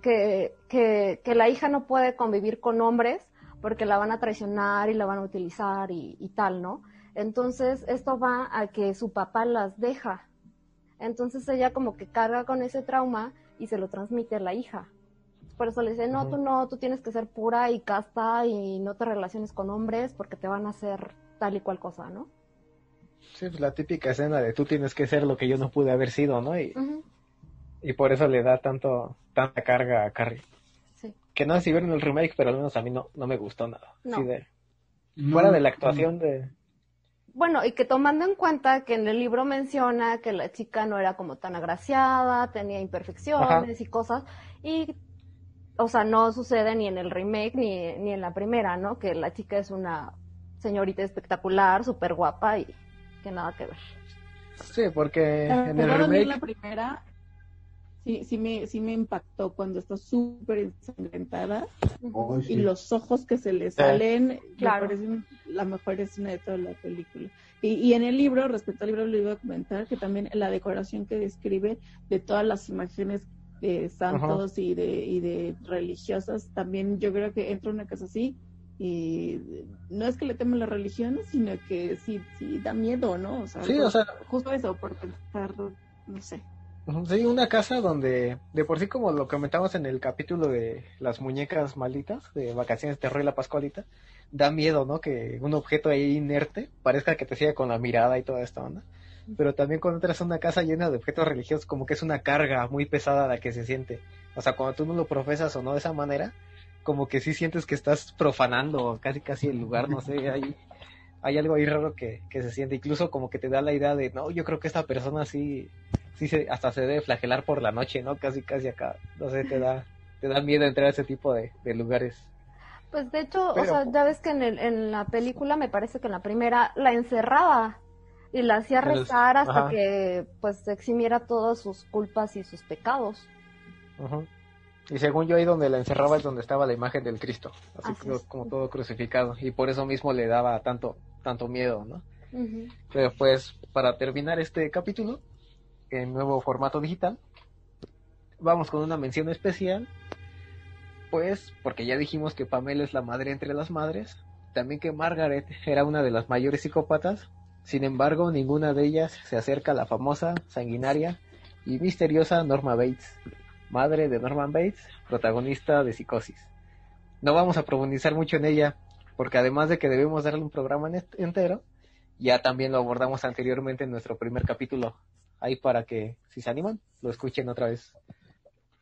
que, que, que la hija no puede convivir con hombres porque la van a traicionar y la van a utilizar y, y tal, ¿no? Entonces, esto va a que su papá las deja. Entonces ella como que carga con ese trauma y se lo transmite a la hija. Por eso le dice, no, tú no, tú tienes que ser pura y casta y no te relaciones con hombres porque te van a hacer tal y cual cosa, ¿no? Sí, pues la típica escena de tú tienes que ser lo que yo no pude haber sido, ¿no? Y, y por eso le da tanto, tanta carga a Carrie. Sí. Que no sé si vieron el remake, pero al menos a mí no, no me gustó nada. No. Sí, de- No, fuera de la no, actuación de... Bueno, y que tomando en cuenta que en el libro menciona que la chica no era como tan agraciada, tenía imperfecciones y cosas, y, o sea, no sucede ni en el remake ni, ni en la primera, ¿no? Que la chica es una señorita espectacular, súper guapa y que nada que ver. Sí, porque La en el verdad, a mí remake... la primera sí, sí me, sí me impactó cuando está súper ensangrentada sí. y los ojos que se le salen, Claro. me parecen la mejor escena de toda la película. Y, y en el libro, respecto al libro, le iba a comentar que también la decoración que describe de todas las imágenes de santos y de, y de religiosas, también yo creo que entra una casa así y no es que le teman la religión, sino que sí, sí da miedo, ¿no? O sea, Sí, por- o sea, justo eso, por pensar, no sé. Sí, una casa donde, de por sí como lo comentamos en el capítulo de las muñecas malditas, de vacaciones de terror y la pascualita, da miedo, ¿no? Que un objeto ahí inerte parezca que te siga con la mirada y toda esta onda. Pero también cuando entras a una casa llena de objetos religiosos, como que es una carga muy pesada la que se siente. O sea, cuando tú no lo profesas o no de esa manera, como que sí sientes que estás profanando casi casi el lugar, no sé, hay, hay algo ahí raro que, que se siente. Incluso como que te da la idea de, no, yo creo que esta persona sí, sí se, hasta se debe flagelar por la noche, ¿no? Casi, casi acá, no sé, te da, te da miedo entrar a ese tipo de, de lugares. Pues de hecho, o sea, ya ves que en, el- en la película, me parece que en la primera la encerraba, Y la hacía rezar hasta ajá. que pues eximiera todas sus culpas y sus pecados. Ujú. Y según yo ahí donde la encerraba es donde estaba la imagen del Cristo, así Así como, todo crucificado, y por eso mismo le daba tanto, tanto miedo, ¿no? Pero pues para terminar este capítulo, en nuevo formato digital, vamos con una mención especial, pues porque ya dijimos que Pamela es la madre entre las madres, también que Margaret era una de las mayores psicópatas, sin embargo ninguna de ellas se acerca a la famosa, sanguinaria y misteriosa Norma Bates, madre de Norman Bates, protagonista de Psicosis. No vamos a profundizar mucho en ella, porque además de que debemos darle un programa en- entero, ya también lo abordamos anteriormente en nuestro primer capítulo. Ahí para que, si se animan, lo escuchen otra vez.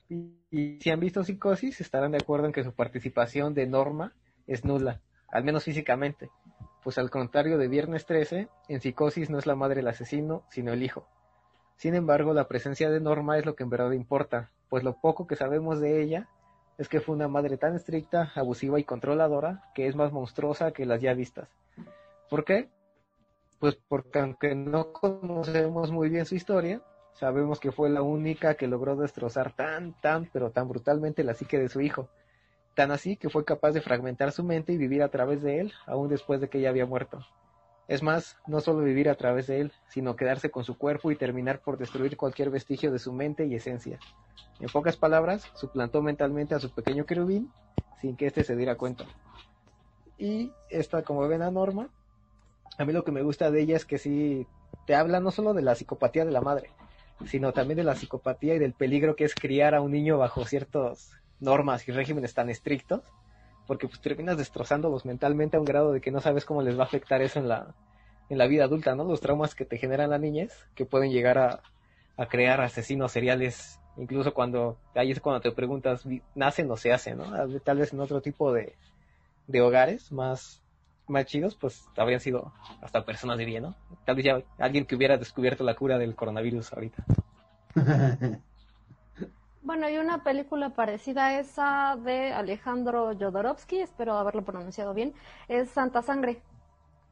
Y, si han visto Psicosis, estarán de acuerdo en que su participación de Norma es nula, al menos físicamente. Pues al contrario de Viernes 13, en Psicosis no es la madre del asesino, sino el hijo. Sin embargo, la presencia de Norma es lo que en verdad importa, pues lo poco que sabemos de ella es que fue una madre tan estricta, abusiva y controladora que es más monstruosa que las ya vistas. ¿Por qué? Pues porque aunque no conocemos muy bien su historia, sabemos que fue la única que logró destrozar tan, tan, pero tan brutalmente la psique de su hijo. Tan así que fue capaz de fragmentar su mente y vivir a través de él, aún después de que ella había muerto. Es más, no solo vivir a través de él, sino quedarse con su cuerpo y terminar por destruir cualquier vestigio de su mente y esencia. En pocas palabras, suplantó mentalmente a su pequeño querubín sin que éste se diera cuenta. Y esta, como ven a Norma, a mí lo que me gusta de ella es que sí te habla no solo de la psicopatía de la madre, sino también de la psicopatía y del peligro que es criar a un niño bajo ciertas normas y regímenes tan estrictos, porque pues terminas destrozándolos mentalmente a un grado de que no sabes cómo les va a afectar eso en la, en la vida adulta, ¿no? Los traumas que te generan la niñez, que pueden llegar a, a crear asesinos seriales, incluso cuando, ahí es cuando te preguntas, ¿vi- ¿nacen o se hacen, no? Tal vez en otro tipo de, de hogares más, más chidos, pues habrían sido hasta personas de bien, ¿no? Tal vez ya alguien que hubiera descubierto la cura del coronavirus ahorita. Bueno, hay una película parecida a esa de Alejandro Jodorowsky, espero haberlo pronunciado bien, es Santa Sangre,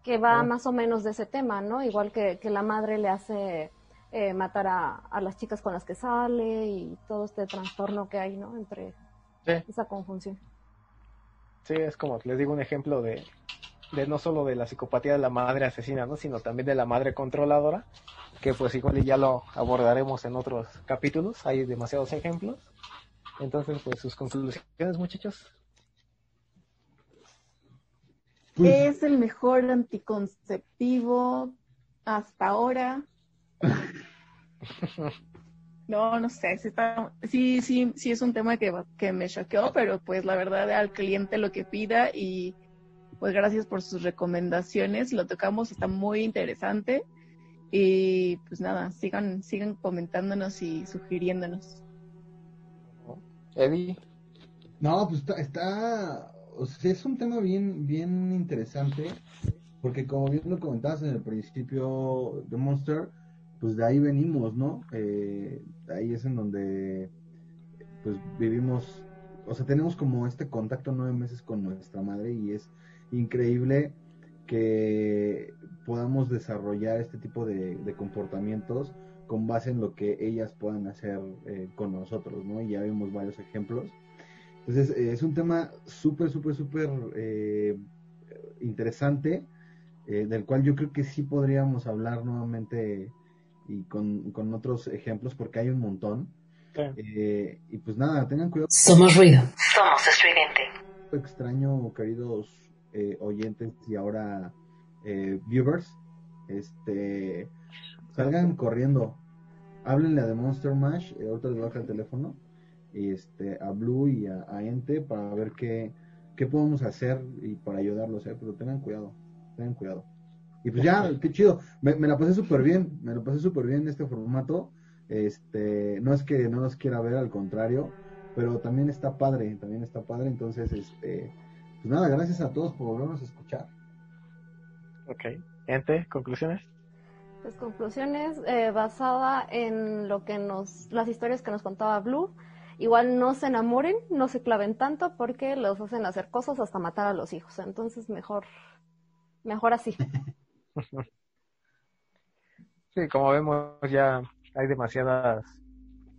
que va Ah. más o menos de ese tema, ¿no? Igual que, que la madre le hace eh, matar a, a las chicas con las que sale y todo este trastorno que hay, ¿no? Entre Sí. esa conjunción. Sí, es como les digo un ejemplo de, de no solo de la psicopatía de la madre asesina, ¿no? sino también de la madre controladora, que pues igual ya lo abordaremos en otros capítulos, hay demasiados ejemplos. Entonces, pues sus conclusiones, muchachos. Pues, Es el mejor anticonceptivo hasta ahora. No, no sé, sí, está, sí, sí, sí es un tema que, que me choqueó, pero pues la verdad al cliente lo que pida y pues gracias por sus recomendaciones, lo tocamos, está muy interesante y pues nada, sigan, sigan comentándonos y sugiriéndonos. Eddie, No, pues está, está o sea, es un tema bien, bien interesante, porque como bien lo comentabas en el principio de Monster, pues de ahí venimos, ¿no? Eh, ahí es en donde, pues vivimos, o sea, tenemos como este contacto nueve meses con nuestra madre y es increíble que podamos desarrollar este tipo de, de comportamientos con base en lo que ellas puedan hacer eh, con nosotros, ¿no? Y ya vimos varios ejemplos. Entonces, eh, es un tema súper, súper, súper eh, interesante, eh, del cual yo creo que sí podríamos hablar nuevamente y con, con otros ejemplos, porque hay un montón. Sí. Eh, y pues nada, tengan cuidado. Somos ruido. Somos estridente. extraño, queridos eh, oyentes y ahora eh, viewers, este, salgan corriendo, háblenle a The Monster Mash, eh, ahorita les baja el teléfono, y este, a Blue y a, a Ente para ver qué, qué podemos hacer y para ayudarlos, eh, pero tengan cuidado, tengan cuidado. Y pues ya, qué chido, me, me la pasé súper bien, me la pasé súper bien en este formato, este, no es que no los quiera ver, al contrario, pero también está padre, también está padre, entonces, este, pues nada, gracias a todos por volvernos a escuchar. Ok. Ente, conclusiones. Pues conclusiones eh, basada en lo que nos, las historias que nos contaba Blue. Igual no se enamoren, no se claven tanto porque los hacen hacer cosas hasta matar a los hijos. Entonces mejor, mejor así. Sí, como vemos ya hay demasiadas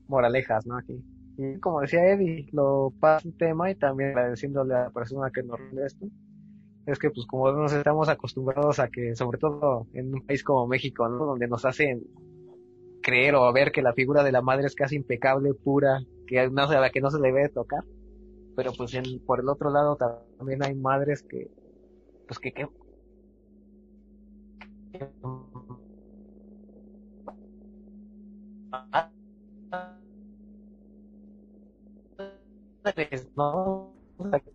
moralejas, ¿no? Aquí. Y como decía Eddie, lo pasa un tema y también agradeciéndole a la persona que nos esto, es que pues como nos estamos acostumbrados a que, sobre todo en un país como México, ¿no? Donde nos hacen creer o ver que la figura de la madre es casi impecable, pura, que no, a la que no se le debe tocar. Pero pues en, por el otro lado también hay madres que, pues que, que ¿no?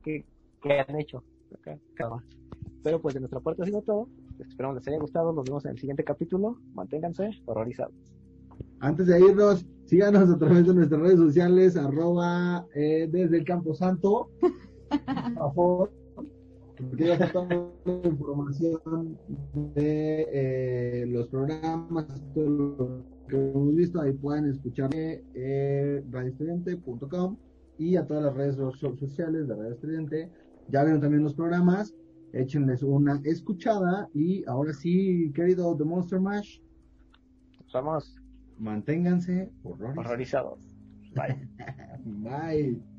¿qué, qué han hecho? Pero pues de nuestra parte ha sido todo. Esperamos les haya gustado. Nos vemos en el siguiente capítulo. Manténganse horrorizados. Antes de irnos, síganos a través de nuestras redes sociales, arroba eh, desde el Campo Santo. Por favor. Porque ya está toda la información de eh, los programas, todo lo que hemos visto. Ahí pueden escuchar eh, radioestudiante.com y a todas las redes so- sociales de Radio Estudiante. Ya vieron también los programas. Échenles una escuchada. Y ahora sí, querido The Monster Mash, Vamos manténganse horrorizados. horrorizados. Bye. Bye.